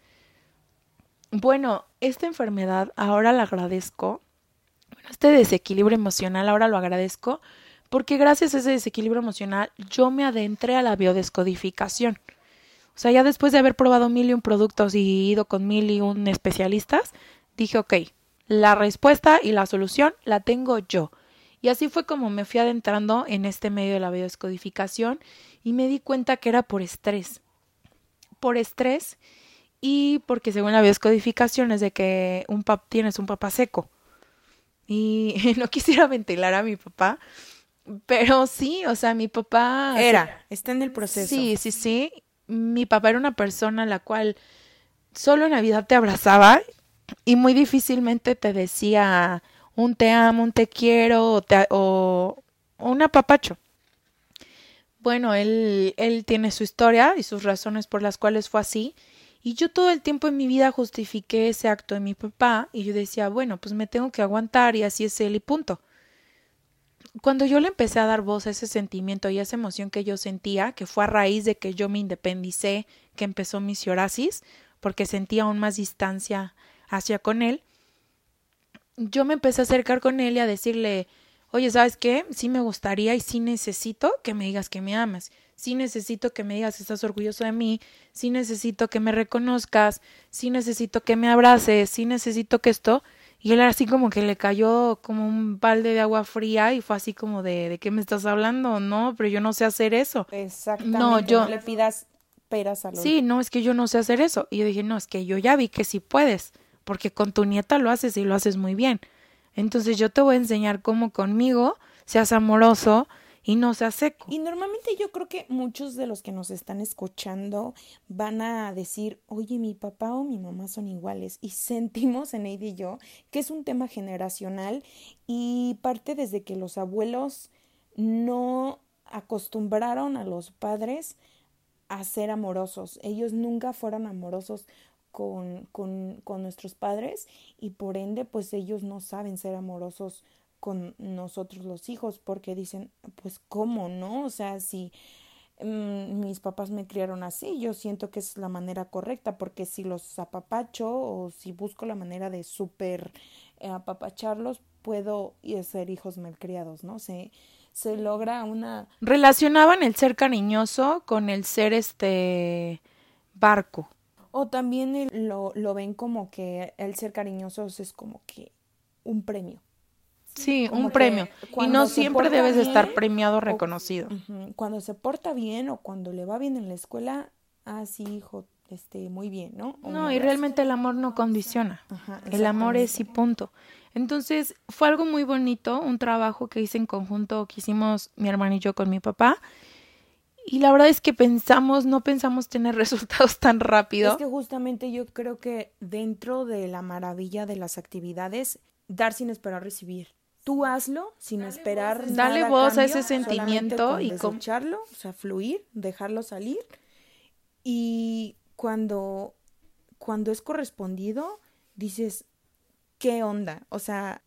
Bueno, esta enfermedad ahora la agradezco. Este desequilibrio emocional ahora lo agradezco porque gracias a ese desequilibrio emocional yo me adentré a la biodescodificación. O sea, ya después de haber probado mil y un productos y ido con mil y un especialistas, dije, ok, la respuesta y la solución la tengo yo. Y así fue como me fui adentrando en este medio de la biodescodificación y me di cuenta que era por estrés. Por estrés y porque según la bioscodificación es de que un pap tienes un papá seco. Y no quisiera ventilar a mi papá, pero sí, o sea, mi papá... Era, está en el proceso. Sí, sí, sí. Mi papá era una persona a la cual solo en Navidad te abrazaba y muy difícilmente te decía un te amo, un te quiero o, te, o un apapacho. Bueno, él, él tiene su historia y sus razones por las cuales fue así y yo todo el tiempo en mi vida justifiqué ese acto de mi papá y yo decía, bueno, pues me tengo que aguantar y así es él y punto. Cuando yo le empecé a dar voz a ese sentimiento y a esa emoción que yo sentía, que fue a raíz de que yo me independicé, que empezó mi psoriasis, porque sentía aún más distancia hacia con él, yo me empecé a acercar con él y a decirle, oye, ¿sabes qué? Sí me gustaría y sí necesito que me digas que me amas sí necesito que me digas estás orgulloso de mí, sí necesito que me reconozcas, sí necesito que me abraces, sí necesito que esto. Y él así como que le cayó como un balde de agua fría y fue así como de, ¿de qué me estás hablando? No, pero yo no sé hacer eso. Exactamente. No, yo... le pidas peras a los... Sí, no, es que yo no sé hacer eso. Y yo dije, no, es que yo ya vi que sí puedes, porque con tu nieta lo haces y lo haces muy bien. Entonces yo te voy a enseñar cómo conmigo seas amoroso, y no sea seco. Y normalmente yo creo que muchos de los que nos están escuchando van a decir, oye, mi papá o mi mamá son iguales. Y sentimos en y yo que es un tema generacional y parte desde que los abuelos no acostumbraron a los padres a ser amorosos. Ellos nunca fueron amorosos con, con, con nuestros padres y por ende pues ellos no saben ser amorosos con nosotros los hijos porque dicen, pues cómo, ¿no? O sea, si mm, mis papás me criaron así, yo siento que es la manera correcta porque si los apapacho o si busco la manera de súper eh, apapacharlos, puedo ser hijos malcriados, ¿no? Se, se logra una... Relacionaban el ser cariñoso con el ser este barco. O también lo, lo ven como que el ser cariñoso es como que un premio. Sí, un premio. Y no siempre debes estar premiado o reconocido. Cuando se porta bien o cuando le va bien en la escuela, ah, sí, hijo, este, muy bien, ¿no? no, y realmente el amor no condiciona. el amor es y punto. Entonces, fue algo muy bonito, un trabajo que hice en conjunto, que hicimos mi hermano y yo con mi papá. Y la verdad es que pensamos, no pensamos tener resultados tan rápido. Es que justamente yo creo que dentro de la maravilla de las actividades, dar sin esperar recibir tú hazlo sin esperar nada. Dale voz a ese sentimiento y escucharlo, o sea, fluir, dejarlo salir. Y cuando, cuando es correspondido, dices, ¿qué onda? O sea,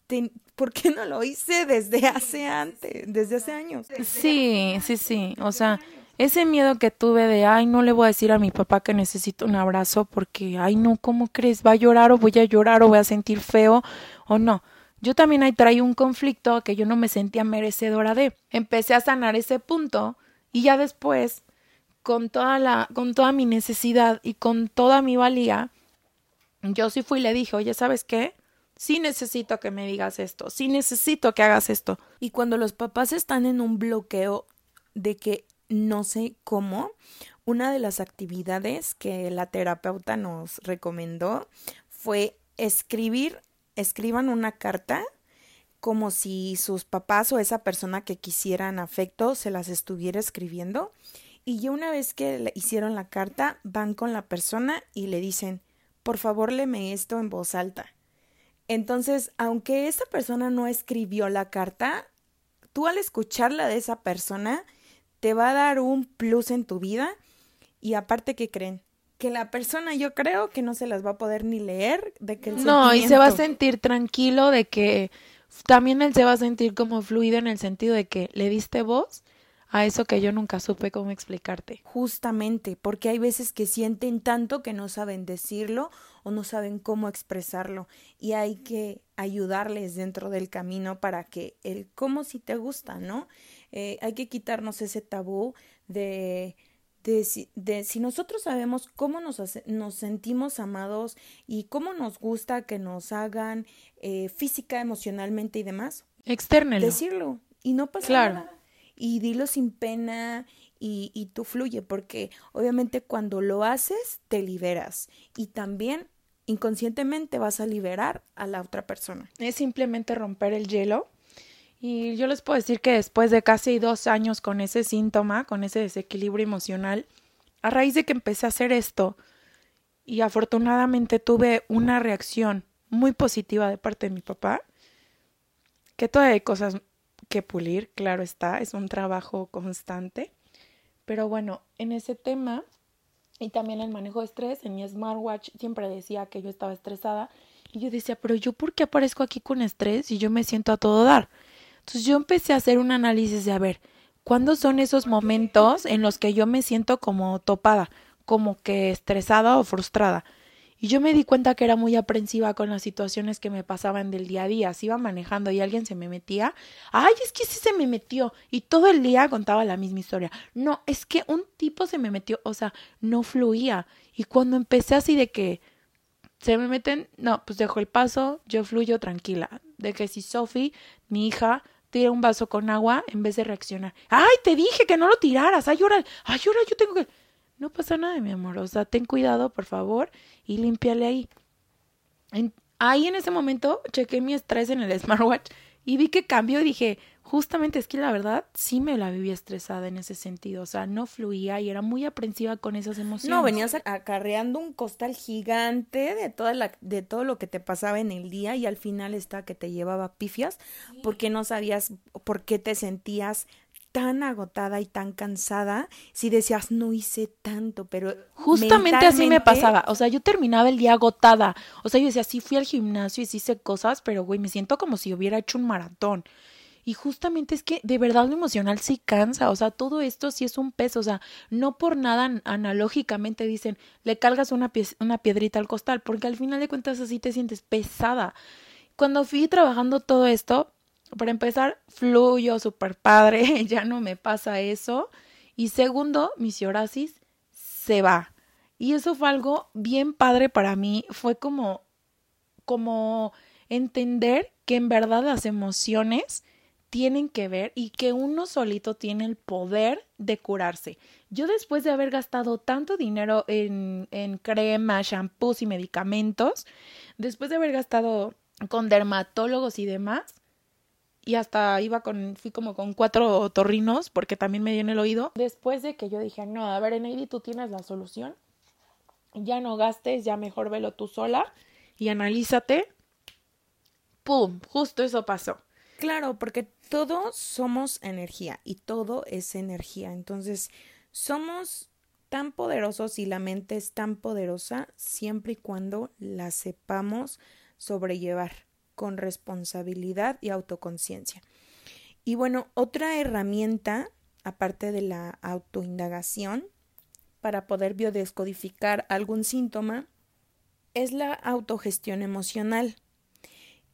¿por qué no lo hice desde hace antes, desde hace años? Sí, sí, sí. O sea, ese miedo que tuve de, ay, no le voy a decir a mi papá que necesito un abrazo porque, ay, no, ¿cómo crees? ¿Va a llorar o voy a llorar o voy a sentir feo o no? Yo también ahí un conflicto que yo no me sentía merecedora de. Empecé a sanar ese punto y ya después, con toda la, con toda mi necesidad y con toda mi valía, yo sí fui y le dije, oye, ¿sabes qué? Sí necesito que me digas esto, sí necesito que hagas esto. Y cuando los papás están en un bloqueo de que no sé cómo, una de las actividades que la terapeuta nos recomendó fue escribir, escriban una carta como si sus papás o esa persona que quisieran afecto se las estuviera escribiendo. Y ya una vez que le hicieron la carta, van con la persona y le dicen, por favor, léeme esto en voz alta. Entonces, aunque esa persona no escribió la carta, tú al escucharla de esa persona, te va a dar un plus en tu vida. Y aparte, que creen? Que la persona yo creo que no se las va a poder ni leer de que el No, y se va a sentir tranquilo de que también él se va a sentir como fluido en el sentido de que le diste voz a eso que yo nunca supe cómo explicarte. Justamente, porque hay veces que sienten tanto que no saben decirlo o no saben cómo expresarlo y hay que ayudarles dentro del camino para que el cómo si te gusta, ¿no? Eh, hay que quitarnos ese tabú de de si, de si nosotros sabemos cómo nos, nos sentimos amados y cómo nos gusta que nos hagan eh, física, emocionalmente y demás. Externelo. Decirlo. Y no pasa nada. Y dilo sin pena y, y tú fluye, porque obviamente cuando lo haces, te liberas. Y también inconscientemente vas a liberar a la otra persona. Es simplemente romper el hielo y yo les puedo decir que después de casi dos años con ese síntoma, con ese desequilibrio emocional, a raíz de que empecé a hacer esto y afortunadamente tuve una reacción muy positiva de parte de mi papá, que todavía hay cosas que pulir, claro está, es un trabajo constante, pero bueno, en ese tema y también el manejo de estrés, en mi smartwatch siempre decía que yo estaba estresada y yo decía, pero yo por qué aparezco aquí con estrés y yo me siento a todo dar? Entonces yo empecé a hacer un análisis de a ver, ¿cuándo son esos momentos en los que yo me siento como topada, como que estresada o frustrada? Y yo me di cuenta que era muy aprensiva con las situaciones que me pasaban del día a día. Si iba manejando y alguien se me metía, ay, es que sí se me metió. Y todo el día contaba la misma historia. No, es que un tipo se me metió, o sea, no fluía. Y cuando empecé así de que se me meten, no, pues dejo el paso, yo fluyo tranquila. De que si Sophie, mi hija, tira un vaso con agua en vez de reaccionar. ¡Ay, te dije que no lo tiraras! ¡Ay, ahora, ay, yo tengo que... No pasa nada, mi amor. O sea, ten cuidado, por favor, y límpiale ahí. ahí en ese momento chequé mi estrés en el smartwatch y vi que cambió y dije, justamente es que la verdad sí me la vivía estresada en ese sentido, o sea, no fluía y era muy aprensiva con esas emociones. No, venías acarreando un costal gigante de toda la de todo lo que te pasaba en el día y al final está que te llevaba pifias porque no sabías por qué te sentías tan agotada y tan cansada si decías no hice tanto, pero justamente así me pasaba, o sea, yo terminaba el día agotada, o sea, yo decía, sí fui al gimnasio y sí hice cosas, pero güey, me siento como si hubiera hecho un maratón. Y justamente es que de verdad lo emocional sí cansa, o sea, todo esto sí es un peso, o sea, no por nada analógicamente dicen, le cargas una, una piedrita al costal, porque al final de cuentas así te sientes pesada. Cuando fui trabajando todo esto, para empezar, fluyo súper padre, ya no me pasa eso. Y segundo, mi psoriasis se va. Y eso fue algo bien padre para mí, fue como como entender que en verdad las emociones tienen que ver y que uno solito tiene el poder de curarse. Yo después de haber gastado tanto dinero en, en crema, shampoos y medicamentos, después de haber gastado con dermatólogos y demás, y hasta iba con, fui como con cuatro torrinos porque también me dio en el oído. Después de que yo dije, no, a ver, Eneidi, tú tienes la solución, ya no gastes, ya mejor velo tú sola y analízate. ¡Pum! Justo eso pasó. Claro, porque todos somos energía y todo es energía. Entonces, somos tan poderosos y la mente es tan poderosa siempre y cuando la sepamos sobrellevar con responsabilidad y autoconciencia. Y bueno, otra herramienta, aparte de la autoindagación, para poder biodescodificar algún síntoma, es la autogestión emocional.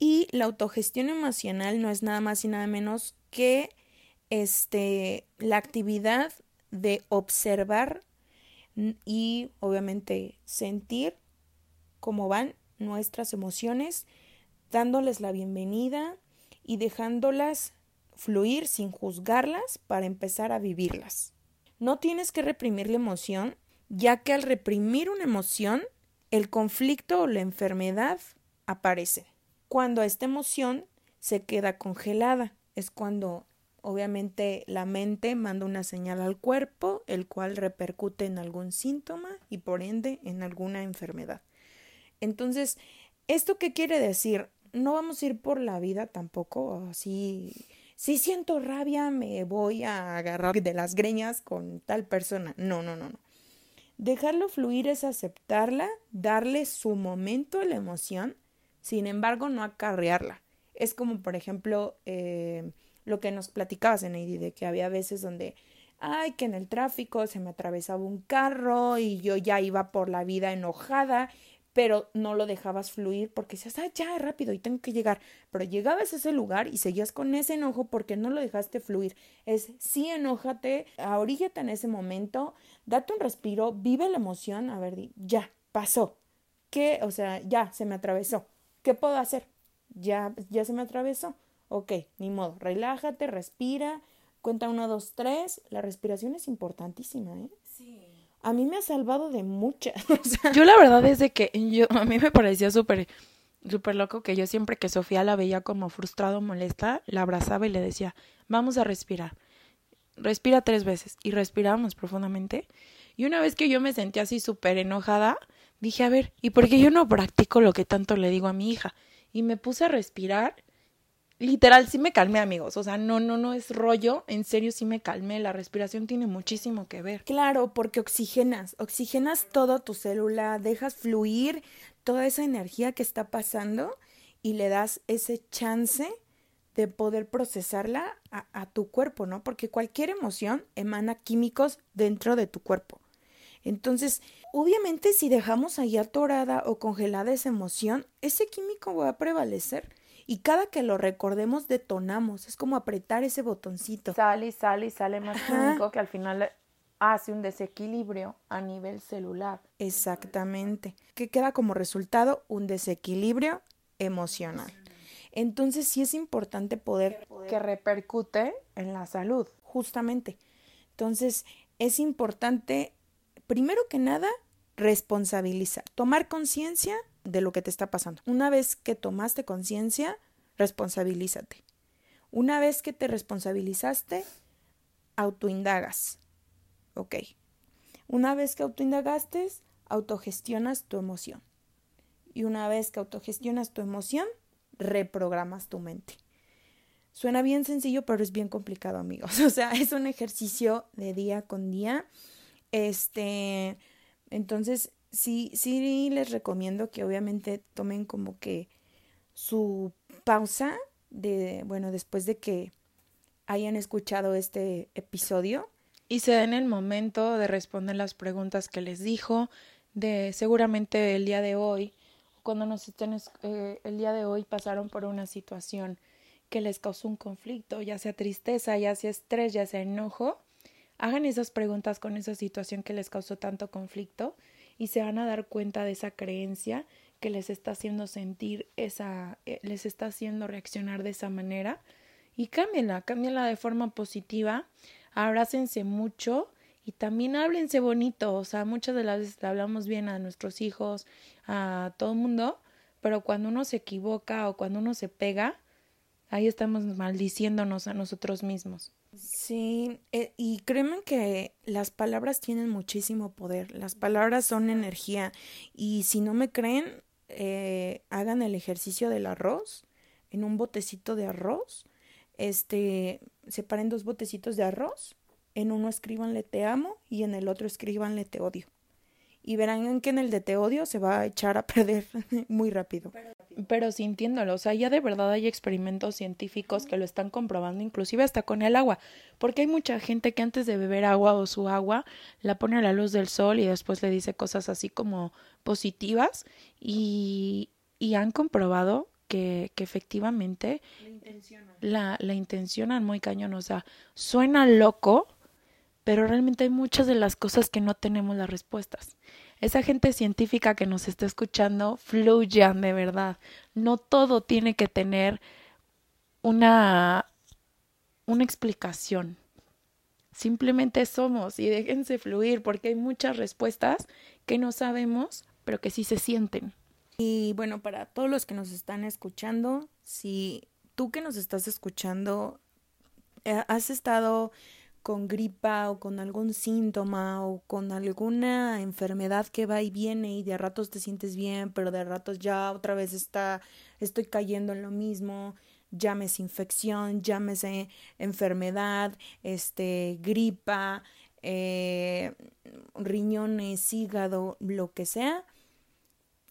Y la autogestión emocional no es nada más y nada menos que este, la actividad de observar y obviamente sentir cómo van nuestras emociones, dándoles la bienvenida y dejándolas fluir sin juzgarlas para empezar a vivirlas. No tienes que reprimir la emoción, ya que al reprimir una emoción, el conflicto o la enfermedad aparecen. Cuando esta emoción se queda congelada, es cuando obviamente la mente manda una señal al cuerpo, el cual repercute en algún síntoma y por ende en alguna enfermedad. Entonces, ¿esto qué quiere decir? No vamos a ir por la vida tampoco así. Si siento rabia, me voy a agarrar de las greñas con tal persona. No, no, no, no. Dejarlo fluir es aceptarla, darle su momento a la emoción, sin embargo, no acarrearla. Es como, por ejemplo, eh, lo que nos platicabas, en de que había veces donde, ay, que en el tráfico se me atravesaba un carro y yo ya iba por la vida enojada pero no lo dejabas fluir porque decías, ah, ya, rápido y tengo que llegar. Pero llegabas a ese lugar y seguías con ese enojo porque no lo dejaste fluir. Es sí, enójate, ahoríllate en ese momento, date un respiro, vive la emoción, a ver, ya, pasó. ¿Qué? O sea, ya, se me atravesó. ¿Qué puedo hacer? Ya, ya se me atravesó. Ok, ni modo, relájate, respira, cuenta uno, dos, tres. La respiración es importantísima, ¿eh? Sí a mí me ha salvado de muchas. Yo la verdad es de que yo, a mí me parecía súper súper loco que yo siempre que Sofía la veía como frustrada o molesta, la abrazaba y le decía, vamos a respirar. Respira tres veces. Y respirábamos profundamente. Y una vez que yo me sentía así súper enojada, dije, a ver, ¿y por qué yo no practico lo que tanto le digo a mi hija? Y me puse a respirar literal sí me calmé, amigos. O sea, no, no, no es rollo. En serio sí me calmé. La respiración tiene muchísimo que ver. Claro, porque oxigenas, oxigenas todo tu célula, dejas fluir toda esa energía que está pasando y le das ese chance de poder procesarla a, a tu cuerpo, ¿no? Porque cualquier emoción emana químicos dentro de tu cuerpo. Entonces, obviamente si dejamos ahí atorada o congelada esa emoción, ese químico va a prevalecer y cada que lo recordemos detonamos, es como apretar ese botoncito. Sale y sale y sale más químico que al final hace un desequilibrio a nivel celular. Exactamente, que queda como resultado un desequilibrio emocional. Entonces sí es importante poder... Que repercute en la salud. Justamente. Entonces es importante, primero que nada, responsabilizar, tomar conciencia de lo que te está pasando. Una vez que tomaste conciencia, responsabilízate. Una vez que te responsabilizaste, autoindagas. Ok. Una vez que autoindagaste, autogestionas tu emoción. Y una vez que autogestionas tu emoción, reprogramas tu mente. Suena bien sencillo, pero es bien complicado, amigos. O sea, es un ejercicio de día con día. Este, entonces, sí, sí les recomiendo que obviamente tomen como que su pausa de, bueno, después de que hayan escuchado este episodio. Y se den el momento de responder las preguntas que les dijo, de seguramente el día de hoy, cuando nos estén, eh, el día de hoy pasaron por una situación que les causó un conflicto, ya sea tristeza, ya sea estrés, ya sea enojo, hagan esas preguntas con esa situación que les causó tanto conflicto y se van a dar cuenta de esa creencia que les está haciendo sentir esa, eh, les está haciendo reaccionar de esa manera y cámbienla, cámbienla de forma positiva, abrácense mucho y también háblense bonito, o sea, muchas de las veces le hablamos bien a nuestros hijos, a todo el mundo, pero cuando uno se equivoca o cuando uno se pega, ahí estamos maldiciéndonos a nosotros mismos. Sí, eh, y créeme que las palabras tienen muchísimo poder, las palabras son energía y si no me creen, eh, hagan el ejercicio del arroz en un botecito de arroz, este, separen dos botecitos de arroz, en uno escríbanle te amo y en el otro escríbanle te odio y verán que en el de te odio se va a echar a perder muy rápido. Pero sintiéndolo, o sea, ya de verdad hay experimentos científicos que lo están comprobando, inclusive hasta con el agua, porque hay mucha gente que antes de beber agua o su agua la pone a la luz del sol y después le dice cosas así como positivas y, y han comprobado que, que efectivamente la, la intencionan muy cañón, o sea, suena loco, pero realmente hay muchas de las cosas que no tenemos las respuestas. Esa gente científica que nos está escuchando, fluyan de verdad. No todo tiene que tener una, una explicación. Simplemente somos y déjense fluir porque hay muchas respuestas que no sabemos, pero que sí se sienten. Y bueno, para todos los que nos están escuchando, si tú que nos estás escuchando eh, has estado con gripa o con algún síntoma o con alguna enfermedad que va y viene y de ratos te sientes bien, pero de ratos ya otra vez está, estoy cayendo en lo mismo, llámese infección, llámese enfermedad, este, gripa, eh, riñones, hígado, lo que sea,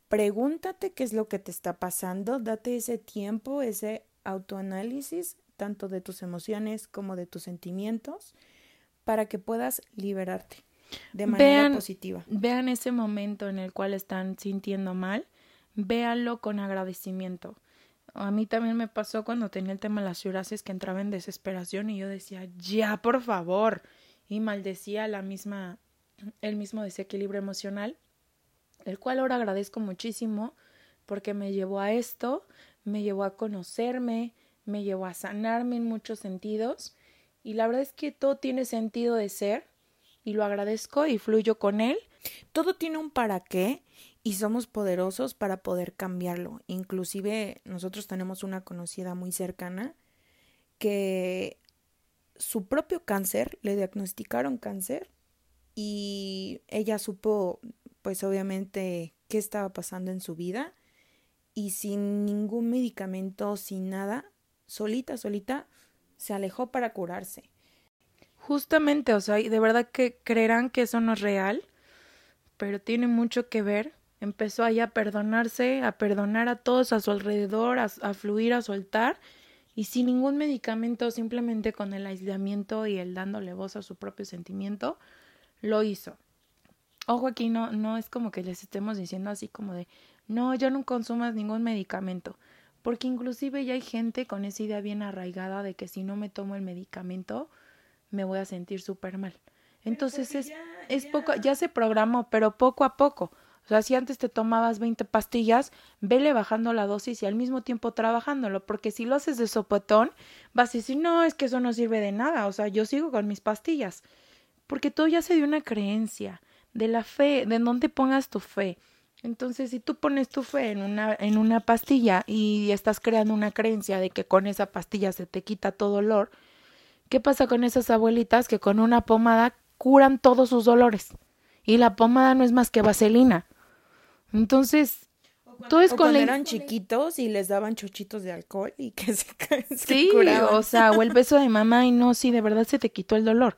pregúntate qué es lo que te está pasando, date ese tiempo, ese autoanálisis tanto de tus emociones como de tus sentimientos, para que puedas liberarte de manera positiva. Vean ese momento en el cual están sintiendo mal, véanlo con agradecimiento. A mí también me pasó cuando tenía el tema de las psoriasis que entraba en desesperación y yo decía, ya, por favor, y maldecía la misma, el mismo desequilibrio emocional, el cual ahora agradezco muchísimo porque me llevó a esto, me llevó a conocerme, me llevó a sanarme en muchos sentidos y la verdad es que todo tiene sentido de ser y lo agradezco y fluyo con él. Todo tiene un para qué y somos poderosos para poder cambiarlo. Inclusive nosotros tenemos una conocida muy cercana que su propio cáncer, le diagnosticaron cáncer y ella supo pues obviamente qué estaba pasando en su vida y sin ningún medicamento, sin nada, solita, solita, se alejó para curarse. Justamente, o sea, de verdad que creerán que eso no es real, pero tiene mucho que ver. Empezó ahí a perdonarse, a perdonar a todos a su alrededor, a, a fluir, a soltar, y sin ningún medicamento, simplemente con el aislamiento y el dándole voz a su propio sentimiento, lo hizo. Ojo aquí, no, no es como que les estemos diciendo así como de, no, ya no consumas ningún medicamento porque inclusive ya hay gente con esa idea bien arraigada de que si no me tomo el medicamento me voy a sentir súper mal. Entonces es, es poco, ya se programó, pero poco a poco. O sea, si antes te tomabas 20 pastillas, vele bajando la dosis y al mismo tiempo trabajándolo, porque si lo haces de sopetón, vas a decir, no, es que eso no sirve de nada, o sea, yo sigo con mis pastillas. Porque todo ya se dio una creencia de la fe, de dónde pongas tu fe. Entonces, si tú pones tu fe en una, en una pastilla y estás creando una creencia de que con esa pastilla se te quita todo dolor, ¿qué pasa con esas abuelitas que con una pomada curan todos sus dolores? Y la pomada no es más que vaselina. Entonces, todo es con eran chiquitos y les daban chochitos de alcohol y que se, se Sí, o sea, o el beso de mamá y no, sí, de verdad se te quitó el dolor.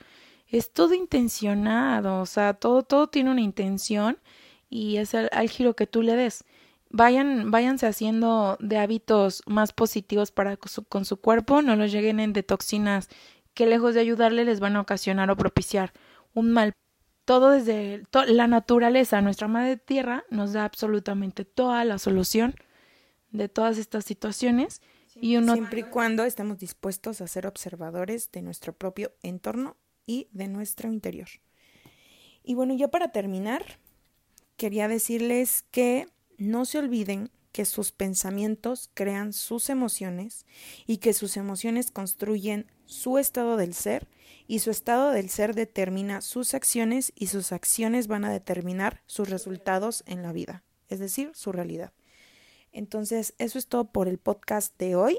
Es todo intencionado, o sea, todo, todo tiene una intención y es el, al giro que tú le des. Vayan, váyanse haciendo de hábitos más positivos para con su cuerpo, no los lleguen en de toxinas que lejos de ayudarle les van a ocasionar o propiciar un mal. Todo desde la naturaleza, nuestra madre tierra nos da absolutamente toda la solución de todas estas situaciones y uno siempre y cuando estemos dispuestos a ser observadores de nuestro propio entorno y de nuestro interior. Y bueno, ya para terminar, quería decirles que no se olviden que sus pensamientos crean sus emociones y que sus emociones construyen su estado del ser y su estado del ser determina sus acciones y sus acciones van a determinar sus resultados en la vida, es decir, su realidad. Entonces, eso es todo por el podcast de hoy.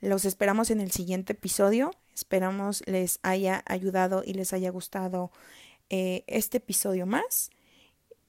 Los esperamos en el siguiente episodio. Esperamos les haya ayudado y les haya gustado eh, este episodio más.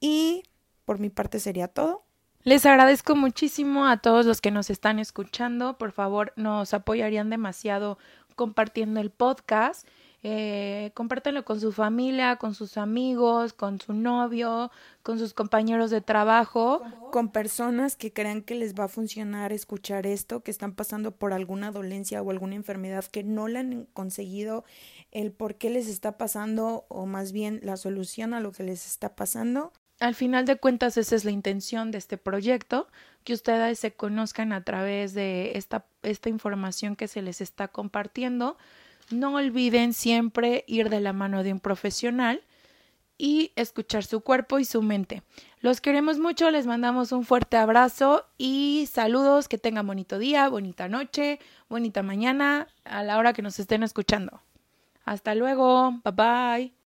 Y por mi parte sería todo. Les agradezco muchísimo a todos los que nos están escuchando. Por favor, nos apoyarían demasiado compartiendo el podcast. Eh, compártanlo con su familia, con sus amigos, con su novio, con sus compañeros de trabajo. Con personas que crean que les va a funcionar escuchar esto, que están pasando por alguna dolencia o alguna enfermedad que no le han conseguido el por qué les está pasando o más bien la solución a lo que les está pasando. Al final de cuentas, esa es la intención de este proyecto, que ustedes se conozcan a través de esta, esta información que se les está compartiendo. No olviden siempre ir de la mano de un profesional y escuchar su cuerpo y su mente. Los queremos mucho, les mandamos un fuerte abrazo y saludos, que tengan bonito día, bonita noche, bonita mañana, a la hora que nos estén escuchando. Hasta luego, bye bye.